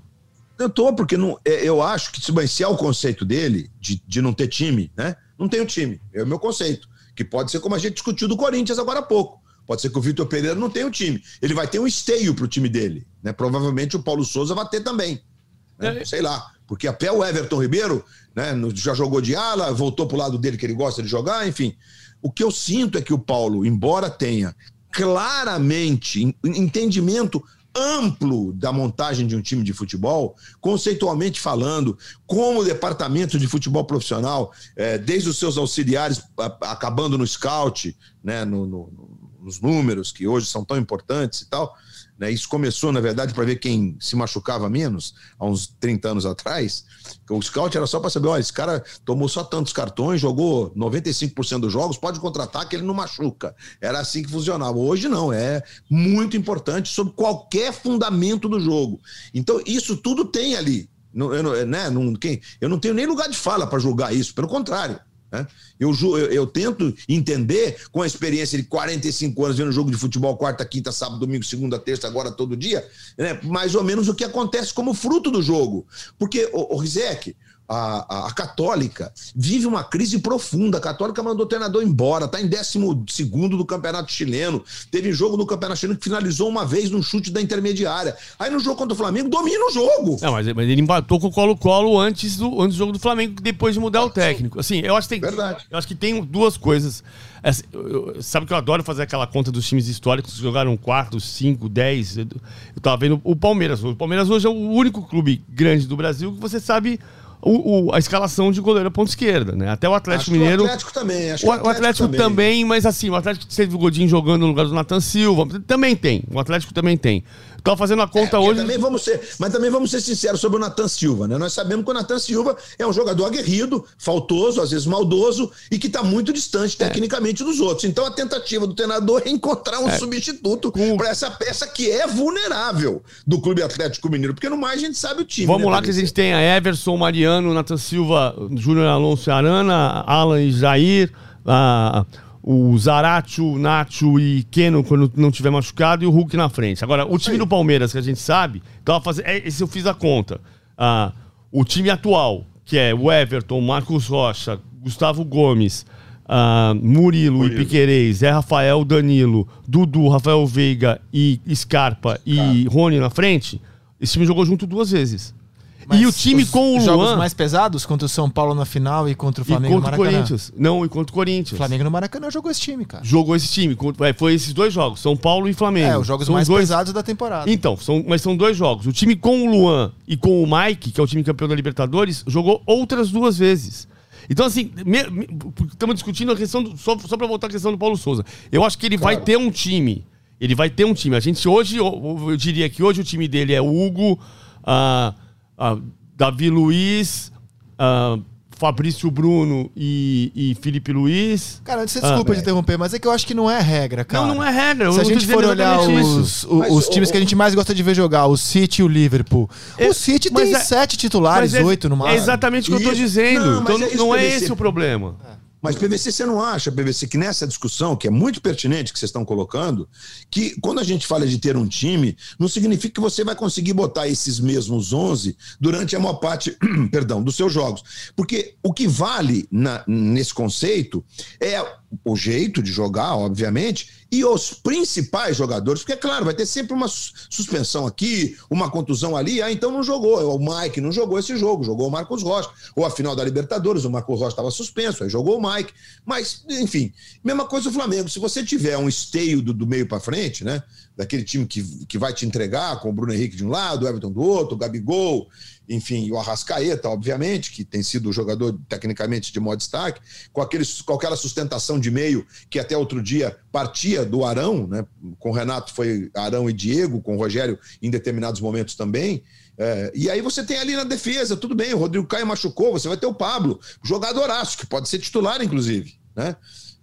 Eu tô, porque não, é, eu acho que se é o conceito dele, de, de não ter time, né? Não tem o time. É o meu conceito. Que pode ser como a gente discutiu do Corinthians agora há pouco. Pode ser que o Vitor Pereira não tenha o time. Ele vai ter um esteio pro time dele. Né? Provavelmente o Paulo Souza vai ter também. Né? É. Sei lá. Porque até o Everton Ribeiro né, já jogou de ala, voltou para o lado dele que ele gosta de jogar, enfim. O que eu sinto é que o Paulo, embora tenha claramente entendimento amplo da montagem de um time de futebol, conceitualmente falando, como o departamento de futebol profissional, é, desde os seus auxiliares, acabando no scout, né, no, no, nos números que hoje são tão importantes e tal, né? Isso começou, na verdade, para ver quem se machucava menos, há uns 30 anos atrás. O scout era só para saber: olha, esse cara tomou só tantos cartões, jogou 95% dos jogos, pode contratar que ele não machuca. Era assim que funcionava. Hoje não, é muito importante sobre qualquer fundamento do jogo. Então, isso tudo tem ali. Eu não, né, eu não tenho nem lugar de fala para julgar isso, pelo contrário. Né? Eu, eu, eu, tento entender, com a experiência de 45 anos vendo jogo de futebol quarta, quinta, sábado, domingo, segunda, terça, agora todo dia, né? mais ou menos o que acontece como fruto do jogo. Porque, o, o Rizek, a, a, Católica vive uma crise profunda. A Católica mandou o treinador embora, está em 12 do Campeonato Chileno. Teve jogo no Campeonato Chileno que finalizou uma vez no chute da intermediária. Aí no jogo contra o Flamengo, domina o jogo. Não, mas, mas ele empatou com o Colo-Colo antes do, antes do jogo do Flamengo, depois de mudar o técnico. Assim, eu acho que tem, Verdade. Eu acho que tem duas coisas. Eu, eu, sabe que eu adoro fazer aquela conta dos times históricos que jogaram 4, 5, 10. Eu, eu tava vendo o Palmeiras. O Palmeiras hoje é o único clube grande do Brasil que você sabe o, o- a escalação de goleiro ponta esquerda, né? Até o Atlético Acho Mineiro. O Atlético também. Acho O, que o Atlético também. mas assim, o Atlético teve o Godinho jogando no lugar do Nathan Silva. Também tem. O Atlético também tem. Tava fazendo a conta É, hoje. também vamos ser, mas também vamos ser sinceros sobre o Natan Silva, né? Nós sabemos que o Natan Silva é um jogador aguerrido, faltoso, às vezes maldoso e que está muito distante É. tecnicamente dos outros. Então a tentativa do treinador é encontrar um substituto Com- para essa peça que é vulnerável do Clube Atlético Mineiro, porque no mais a gente sabe o time. Vamos né, lá que a gente tem a Everson, Mariano, Nathan Silva, Júnior Alonso Arana, Alan e Jair, a- o Zarate, o Nacho e Keno quando não tiver machucado e o Hulk na frente. Agora, o time do Palmeiras, que a gente sabe, tava fazendo, é, esse eu fiz a conta. Ah, o time atual, que é o Everton, Marcos Rocha, Gustavo Gomes, ah, Murilo, e Piquerez, Zé Rafael, Danilo, Dudu, Rafael Veiga e Scarpa e Rony na frente, esse time jogou junto duas vezes. Mas e o time com o jogos Luan mais pesados contra o São Paulo na final e contra o e Flamengo no contra o Maracanã. Corinthians. Não, e contra o Corinthians. O Flamengo no Maracanã jogou esse time, cara. Jogou esse time. é, foi esses dois jogos, São Paulo e Flamengo. É, os jogos São mais dois... pesados da temporada. Então, são, mas são dois jogos. O time com o Luan e com o Mike, que é o time campeão da Libertadores, jogou outras duas vezes. Então, assim, estamos discutindo a questão. Do, só só para voltar à questão do Paulo Souza. Eu acho que ele vai ter um time. Ele vai ter um time. A gente hoje, eu, eu diria que hoje o time dele é Hugo, ah, ah, Davi Luiz, ah, Fabrício Bruno e, e Felipe Luiz. Cara, você desculpa Ah, de interromper, mas é que eu acho que não é regra, cara. Não, não é regra. Se a não gente for olhar os, os o- times o- que a gente mais gosta de ver jogar, o City e o Liverpool. É, o City tem é- sete titulares, é- oito no É máximo. exatamente o que eu tô dizendo. Não, então é não que é esse o problema. Mas, PVC, você não acha, PVC, que nessa discussão, que é muito pertinente que vocês estão colocando, que quando a gente fala de ter um time, não significa que você vai conseguir botar esses mesmos 11 durante a maior parte, perdão, dos seus jogos. Porque o que vale na- nesse conceito é o jeito de jogar, obviamente, e os principais jogadores, porque, é claro, vai ter sempre uma sus- suspensão aqui, uma contusão ali, ah, então não jogou. O Mike não jogou esse jogo, jogou o Marcos Rocha. Ou a final da Libertadores, o Marcos Rocha estava suspenso, aí jogou o Mike. Mas, enfim, mesma coisa o Flamengo. Se você tiver um esteio do, do meio para frente, né? Daquele time que, que vai te entregar, com o Bruno Henrique de um lado, o Everton do outro, o Gabigol, enfim, o Arrascaeta, obviamente, que tem sido o jogador tecnicamente de maior destaque, com, aqueles, com aquela sustentação de meio que até outro dia partia do Arão, né? Com o Renato foi Arão e Diego, com o Rogério em determinados momentos também. É, e aí você tem ali na defesa, tudo bem, o Rodrigo Caio machucou, você vai ter o Pablo, jogadoraço, que pode ser titular, inclusive, né?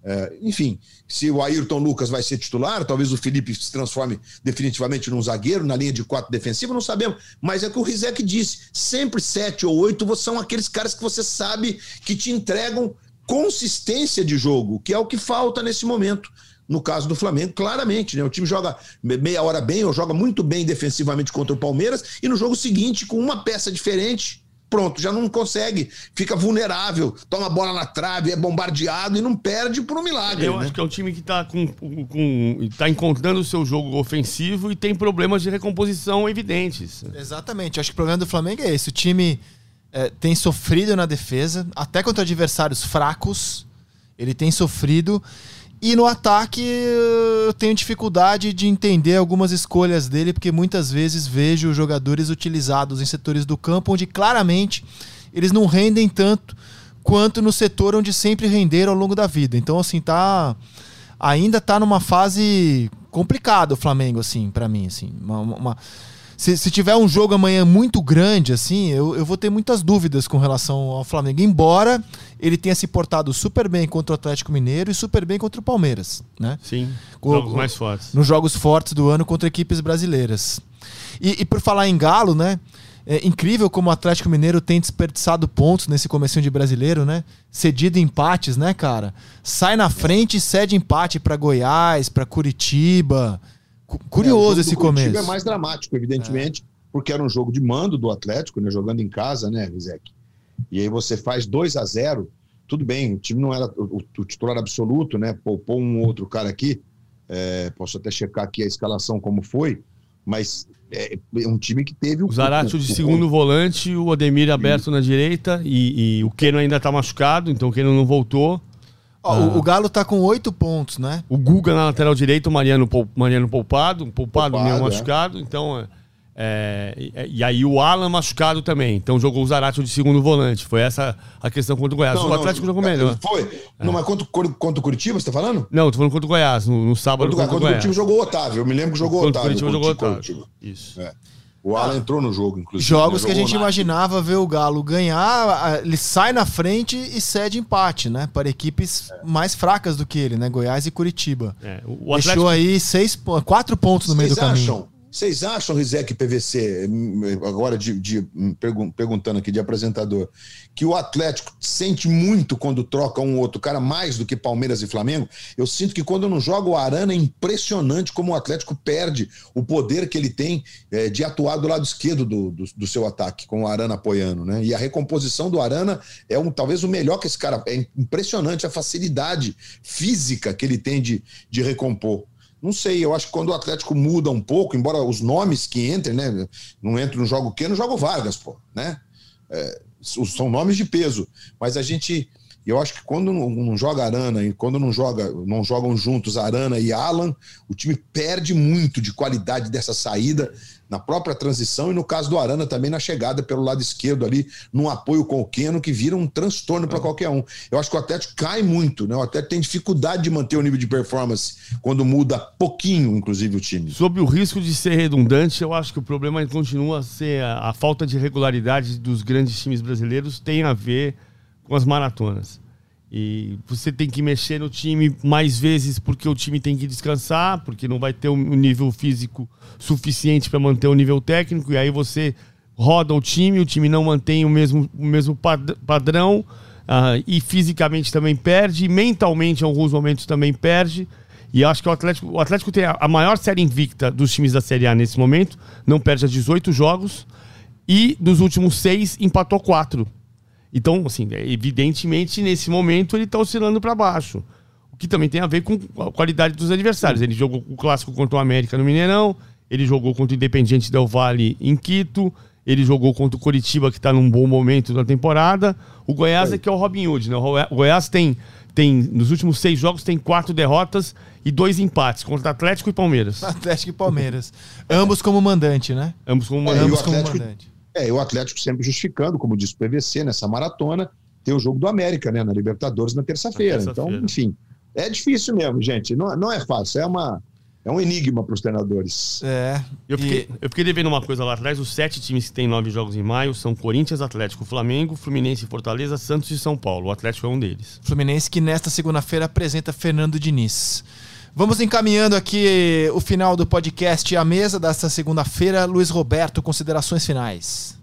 É, enfim, se o Ayrton Lucas vai ser titular, talvez o Felipe se transforme definitivamente num zagueiro, na linha de quatro defensiva, não sabemos. Mas é o que o Rizek disse: sempre sete ou oito são aqueles caras que você sabe que te entregam consistência de jogo, que é o que falta nesse momento. No caso do Flamengo, claramente, né? O time joga meia hora bem ou joga muito bem defensivamente contra o Palmeiras e no jogo seguinte, com uma peça diferente, pronto, já não consegue, fica vulnerável, toma a bola na trave, é bombardeado e não perde por um milagre. Eu né? acho que é um time que tá, com, com, tá encontrando o seu jogo ofensivo e tem problemas de recomposição evidentes. Exatamente. Acho que o problema do Flamengo é esse. O time é, tem sofrido na defesa, até contra adversários fracos. Ele tem sofrido. E no ataque eu tenho dificuldade de entender algumas escolhas dele, porque muitas vezes vejo jogadores utilizados em setores do campo onde claramente eles não rendem tanto quanto no setor onde sempre renderam ao longo da vida. Então, assim, tá. Ainda tá numa fase complicada o Flamengo, assim, para mim, assim. Uma, uma- se, se tiver um jogo amanhã muito grande, assim, eu, eu vou ter muitas dúvidas com relação ao Flamengo. Embora ele tenha se portado super bem contra o Atlético Mineiro e super bem contra o Palmeiras, né? Sim, O- jogos mais fortes. nos jogos fortes do ano contra equipes brasileiras. E, e por falar em Galo, né? É incrível como o Atlético Mineiro tem desperdiçado pontos nesse comecinho de brasileiro, né? Cedido empates, né, cara? Sai na frente e cede empate para Goiás, para Curitiba. Cu- É, o Curioso jogo esse Curitiba começo. É mais dramático, evidentemente, porque era um jogo de mando do Atlético, né, jogando em casa, né, Rizek? E aí você faz 2 a 0 tudo bem, o time não era o, o titular absoluto, né? Poupou um outro cara aqui. é, posso até checar aqui a escalação como foi, mas é, é um time que teve o. O Zarate o- de o- segundo volante, o Ademir aberto na direita e, e o Keno ainda tá machucado, então o Keno não voltou. Ó, o, o Galo tá com oito pontos, né? O Guga na lateral direita, o Mariano, pou- Mariano poupado, um poupado, Poupado, meio é. machucado. Então, é, É, e, e, aí o Alan machucado também. Então jogou o Zarate de segundo volante. Foi essa a questão contra o Goiás. Não, o Atlético não, jogou melhor. Foi. É. Não, mas contra, contra o Curitiba, você tá falando? Não, tô falando contra o Goiás, no, no sábado. Contra, contra, o Curitiba jogou o Otávio. Eu me lembro que jogou o Otávio. Curitiba jogou Otávio. Isso. É. O Alan ah, entrou no jogo, inclusive. Jogos né? que a gente nada. imaginava ver o Galo ganhar, ele sai na frente e cede empate, né? Para equipes é. mais fracas do que ele, né? Goiás e Curitiba. É, o Atlético... Deixou aí seis, quatro pontos no meio do caminho. Acham? Vocês acham, Rizek PVC, agora de, de perguntando aqui de apresentador, que o Atlético sente muito quando troca um outro cara, mais do que Palmeiras e Flamengo? Eu sinto que quando não joga o Arana é impressionante como o Atlético perde o poder que ele tem é, de atuar do lado esquerdo do, do, do, seu ataque, com o Arana apoiando, né? E a recomposição do Arana é um, talvez o melhor que esse cara. É impressionante a facilidade física que ele tem de, de recompor. Não sei, eu acho que quando o Atlético muda um pouco, embora os nomes que entrem, né? Não entra no jogo quê? No jogo Vargas, pô, né? É, são nomes de peso. Mas a gente. Eu acho que quando não joga Arana e quando não joga, não jogam juntos Arana e Alan, o time perde muito de qualidade dessa saída na própria transição e no caso do Arana também na chegada pelo lado esquerdo ali, num apoio com o Keno que vira um transtorno para é. qualquer um. Eu acho que o Atlético cai muito, né? O Atlético tem dificuldade de manter o nível de performance quando muda pouquinho, inclusive, o time. Sobre o risco de ser redundante, eu acho que o problema continua a ser a, a falta de regularidade dos grandes times brasileiros tem a ver com as maratonas. E você tem que mexer no time mais vezes porque o time tem que descansar, porque não vai ter um nível físico suficiente para manter o nível técnico. E aí você roda o time, o time não mantém o mesmo, o mesmo padrão. Uh, e fisicamente também perde, mentalmente em alguns momentos também perde. E acho que o Atlético, o Atlético tem a, a maior série invicta dos times da Série A nesse momento, não perde a 18 jogos. E dos últimos seis, empatou quatro. Então, assim, é, evidentemente, nesse momento ele está oscilando para baixo. O que também tem a ver com a qualidade dos adversários. Ele jogou o clássico contra o América no Mineirão, ele jogou contra o Independiente Del Valle em Quito, ele jogou contra o Coritiba, que está num bom momento da temporada. O Goiás é que é o Robin Hood, né? O Goiás tem, tem, nos últimos seis jogos, tem quatro derrotas e dois empates contra Atlético e Palmeiras. Atlético e Palmeiras. Ambos como mandante, né? Ambos como mandante. É, Ambos como mandante. É, e o Atlético sempre justificando, como disse o PVC, nessa maratona, tem o jogo do América, né, na Libertadores na terça-feira. Terça então, enfim, é difícil mesmo, gente. Não, não é fácil, é uma. É um enigma para os treinadores. É. Eu fiquei, e... eu fiquei devendo uma coisa lá atrás. Os sete times que têm nove jogos em maio são Corinthians, Atlético, Flamengo, Fluminense, Fortaleza, Santos e São Paulo. O Atlético é um deles. Fluminense que nesta segunda-feira apresenta Fernando Diniz. Vamos encaminhando aqui o final do podcast à mesa desta segunda-feira. Luiz Roberto, considerações finais.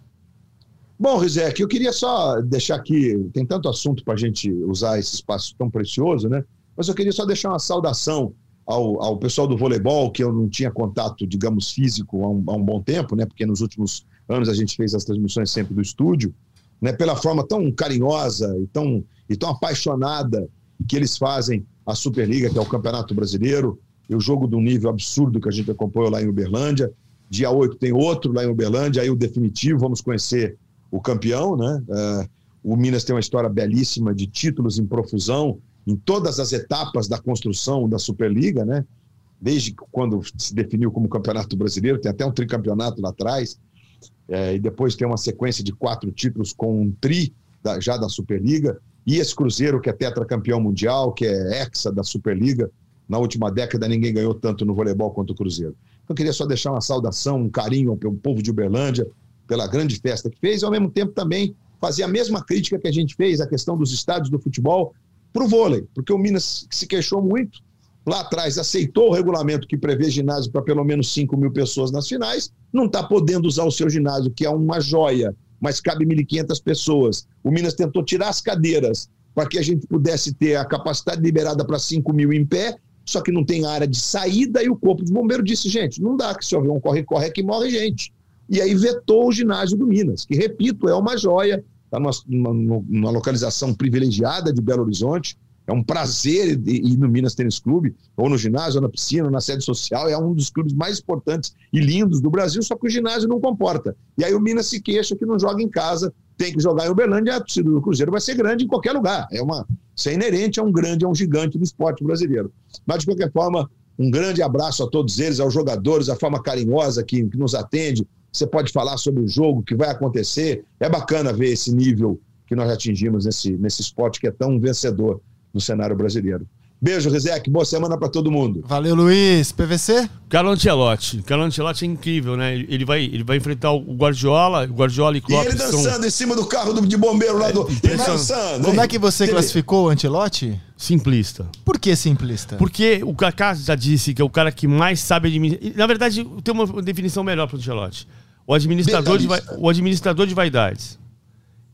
Bom, Rizek, eu queria só deixar aqui, tem tanto assunto para a gente usar esse espaço tão precioso, né? Mas eu queria só deixar uma saudação ao, ao pessoal do voleibol, que eu não tinha contato, digamos, físico há um, há um bom tempo, né? Porque nos últimos anos a gente fez as transmissões sempre do estúdio, né? Pela forma tão carinhosa e tão, e tão apaixonada que eles fazem a Superliga, que é o Campeonato Brasileiro, e o jogo do nível absurdo que a gente acompanhou lá em Uberlândia. Dia 8 tem outro lá em Uberlândia, aí o definitivo, vamos conhecer o campeão, né? Uh, o Minas tem uma história belíssima de títulos em profusão em todas as etapas da construção da Superliga, né? Desde quando se definiu como Campeonato Brasileiro, tem até um tricampeonato lá atrás, é, e depois tem uma sequência de quatro títulos com um tri da, já da Superliga. E esse Cruzeiro, que é tetracampeão mundial, que é hexa da Superliga, na última década ninguém ganhou tanto no voleibol quanto o Cruzeiro. Então, eu queria só deixar uma saudação, um carinho ao povo de Uberlândia, pela grande festa que fez, e ao mesmo tempo também fazer a mesma crítica que a gente fez à questão dos estádios do futebol para o vôlei, porque o Minas se queixou muito lá atrás, aceitou o regulamento que prevê ginásio para pelo menos 5 mil pessoas nas finais, não está podendo usar o seu ginásio, que é uma joia mas cabe 1.500 pessoas. O Minas tentou tirar as cadeiras para que a gente pudesse ter a capacidade liberada para 5 mil em pé, só que não tem área de saída, e o Corpo de Bombeiro disse, gente, não dá, que se houver um corre-corre é que morre gente. E aí vetou o ginásio do Minas, que, repito, é uma joia, está numa, numa localização privilegiada de Belo Horizonte, é um prazer ir no Minas Tênis Clube, ou no ginásio, ou na piscina, ou na sede social. É um dos clubes mais importantes e lindos do Brasil, só que o ginásio não comporta. E aí o Minas se queixa que não joga em casa, tem que jogar em Uberlândia, a torcida do Cruzeiro vai ser grande em qualquer lugar. É uma, isso é inerente a um grande, a um gigante do esporte brasileiro. Mas, de qualquer forma, um grande abraço a todos eles, aos jogadores, a forma carinhosa que, que nos atende, você pode falar sobre o jogo que vai acontecer. É bacana ver esse nível que nós atingimos nesse, nesse esporte que é tão vencedor no cenário brasileiro. Beijo, Rizek. Boa semana para todo mundo. Valeu, Luiz. PVC? Carlo Ancelotti. Carlo Ancelotti é incrível, né? Ele vai, ele vai enfrentar o Guardiola, o Guardiola e Klopp. E ele dançando são... em cima do carro de bombeiro lá do... É, dançando, Como é que você ele... classificou o Ancelotti? Simplista. Por que simplista? Porque o Kaká já disse que é o cara que mais sabe administrar. Na verdade, tem uma definição melhor para o Ancelotti. O administrador, de, o administrador de vaidades.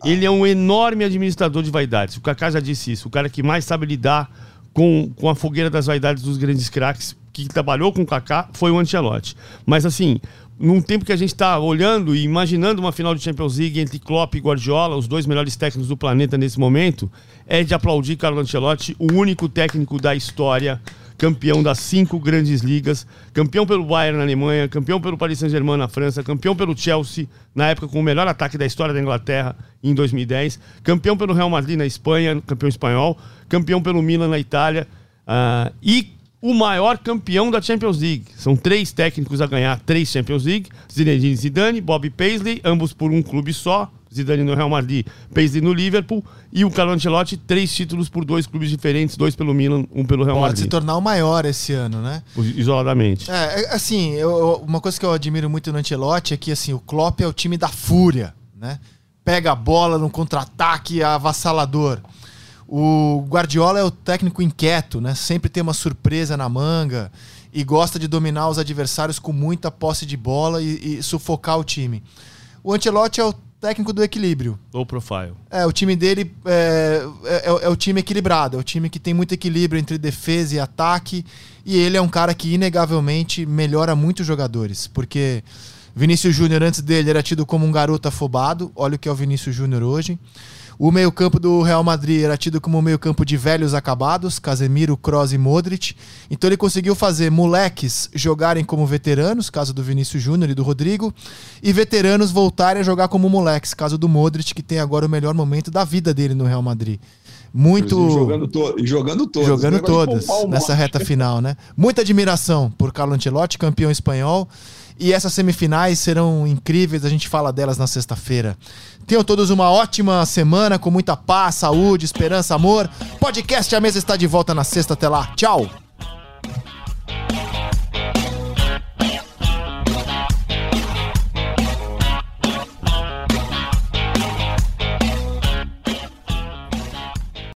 Ele é um enorme administrador de vaidades. O Kaká já disse isso. O cara que mais sabe lidar com, com a fogueira das vaidades dos grandes craques, que trabalhou com o Kaká, foi o Ancelotti. Mas assim, num tempo que a gente está olhando e imaginando uma final de Champions League entre Klopp e Guardiola, os dois melhores técnicos do planeta nesse momento, é de aplaudir Carlo Ancelotti, o único técnico da história campeão das cinco grandes ligas, campeão pelo Bayern na Alemanha, campeão pelo Paris Saint-Germain na França, campeão pelo Chelsea, na época com o melhor ataque da história da Inglaterra, em 2010, campeão pelo Real Madrid na Espanha, campeão espanhol, campeão pelo Milan na Itália uh, e o maior campeão da Champions League. São três técnicos a ganhar três Champions League: Zinedine Zidane, Bob Paisley, ambos por um clube só. Zidane no Real Madrid, Paisley no Liverpool e o Carlo Ancelotti, três títulos por dois clubes diferentes, dois pelo Milan, um pelo Real Pode Madrid. Pode se tornar o maior esse ano, né? Isoladamente. É, é, assim, eu, uma coisa que eu admiro muito no Ancelotti é que assim, o Klopp é o time da fúria, né? Pega a bola no contra-ataque avassalador. O Guardiola é o técnico inquieto, né? Sempre tem uma surpresa na manga e gosta de dominar os adversários com muita posse de bola e, e sufocar o time. O Ancelotti é o técnico do equilíbrio. Low profile. É, o time dele é, é, é, é, o time equilibrado, é o time que tem muito equilíbrio entre defesa e ataque. E ele é um cara que, inegavelmente, melhora muito os jogadores. Porque Vinícius Júnior, antes dele, era tido como um garoto afobado. Olha o que é o Vinícius Júnior hoje. O meio-campo do Real Madrid era tido como um meio-campo de velhos acabados, Casemiro, Kroos e Modric. Então ele conseguiu fazer moleques jogarem como veteranos, caso do Vinícius Júnior e do Rodrigo, e veteranos voltarem a jogar como moleques, caso do Modric, que tem agora o melhor momento da vida dele no Real Madrid. Muito. Jogando, to jogando todas. Jogando todas nessa reta final, né? Muita admiração por Carlo Ancelotti, campeão espanhol. E essas semifinais serão incríveis, a gente fala delas na sexta-feira. Tenham todos uma ótima semana, com muita paz, saúde, esperança, amor. Podcast A Mesa está de volta na sexta. Até lá. Tchau!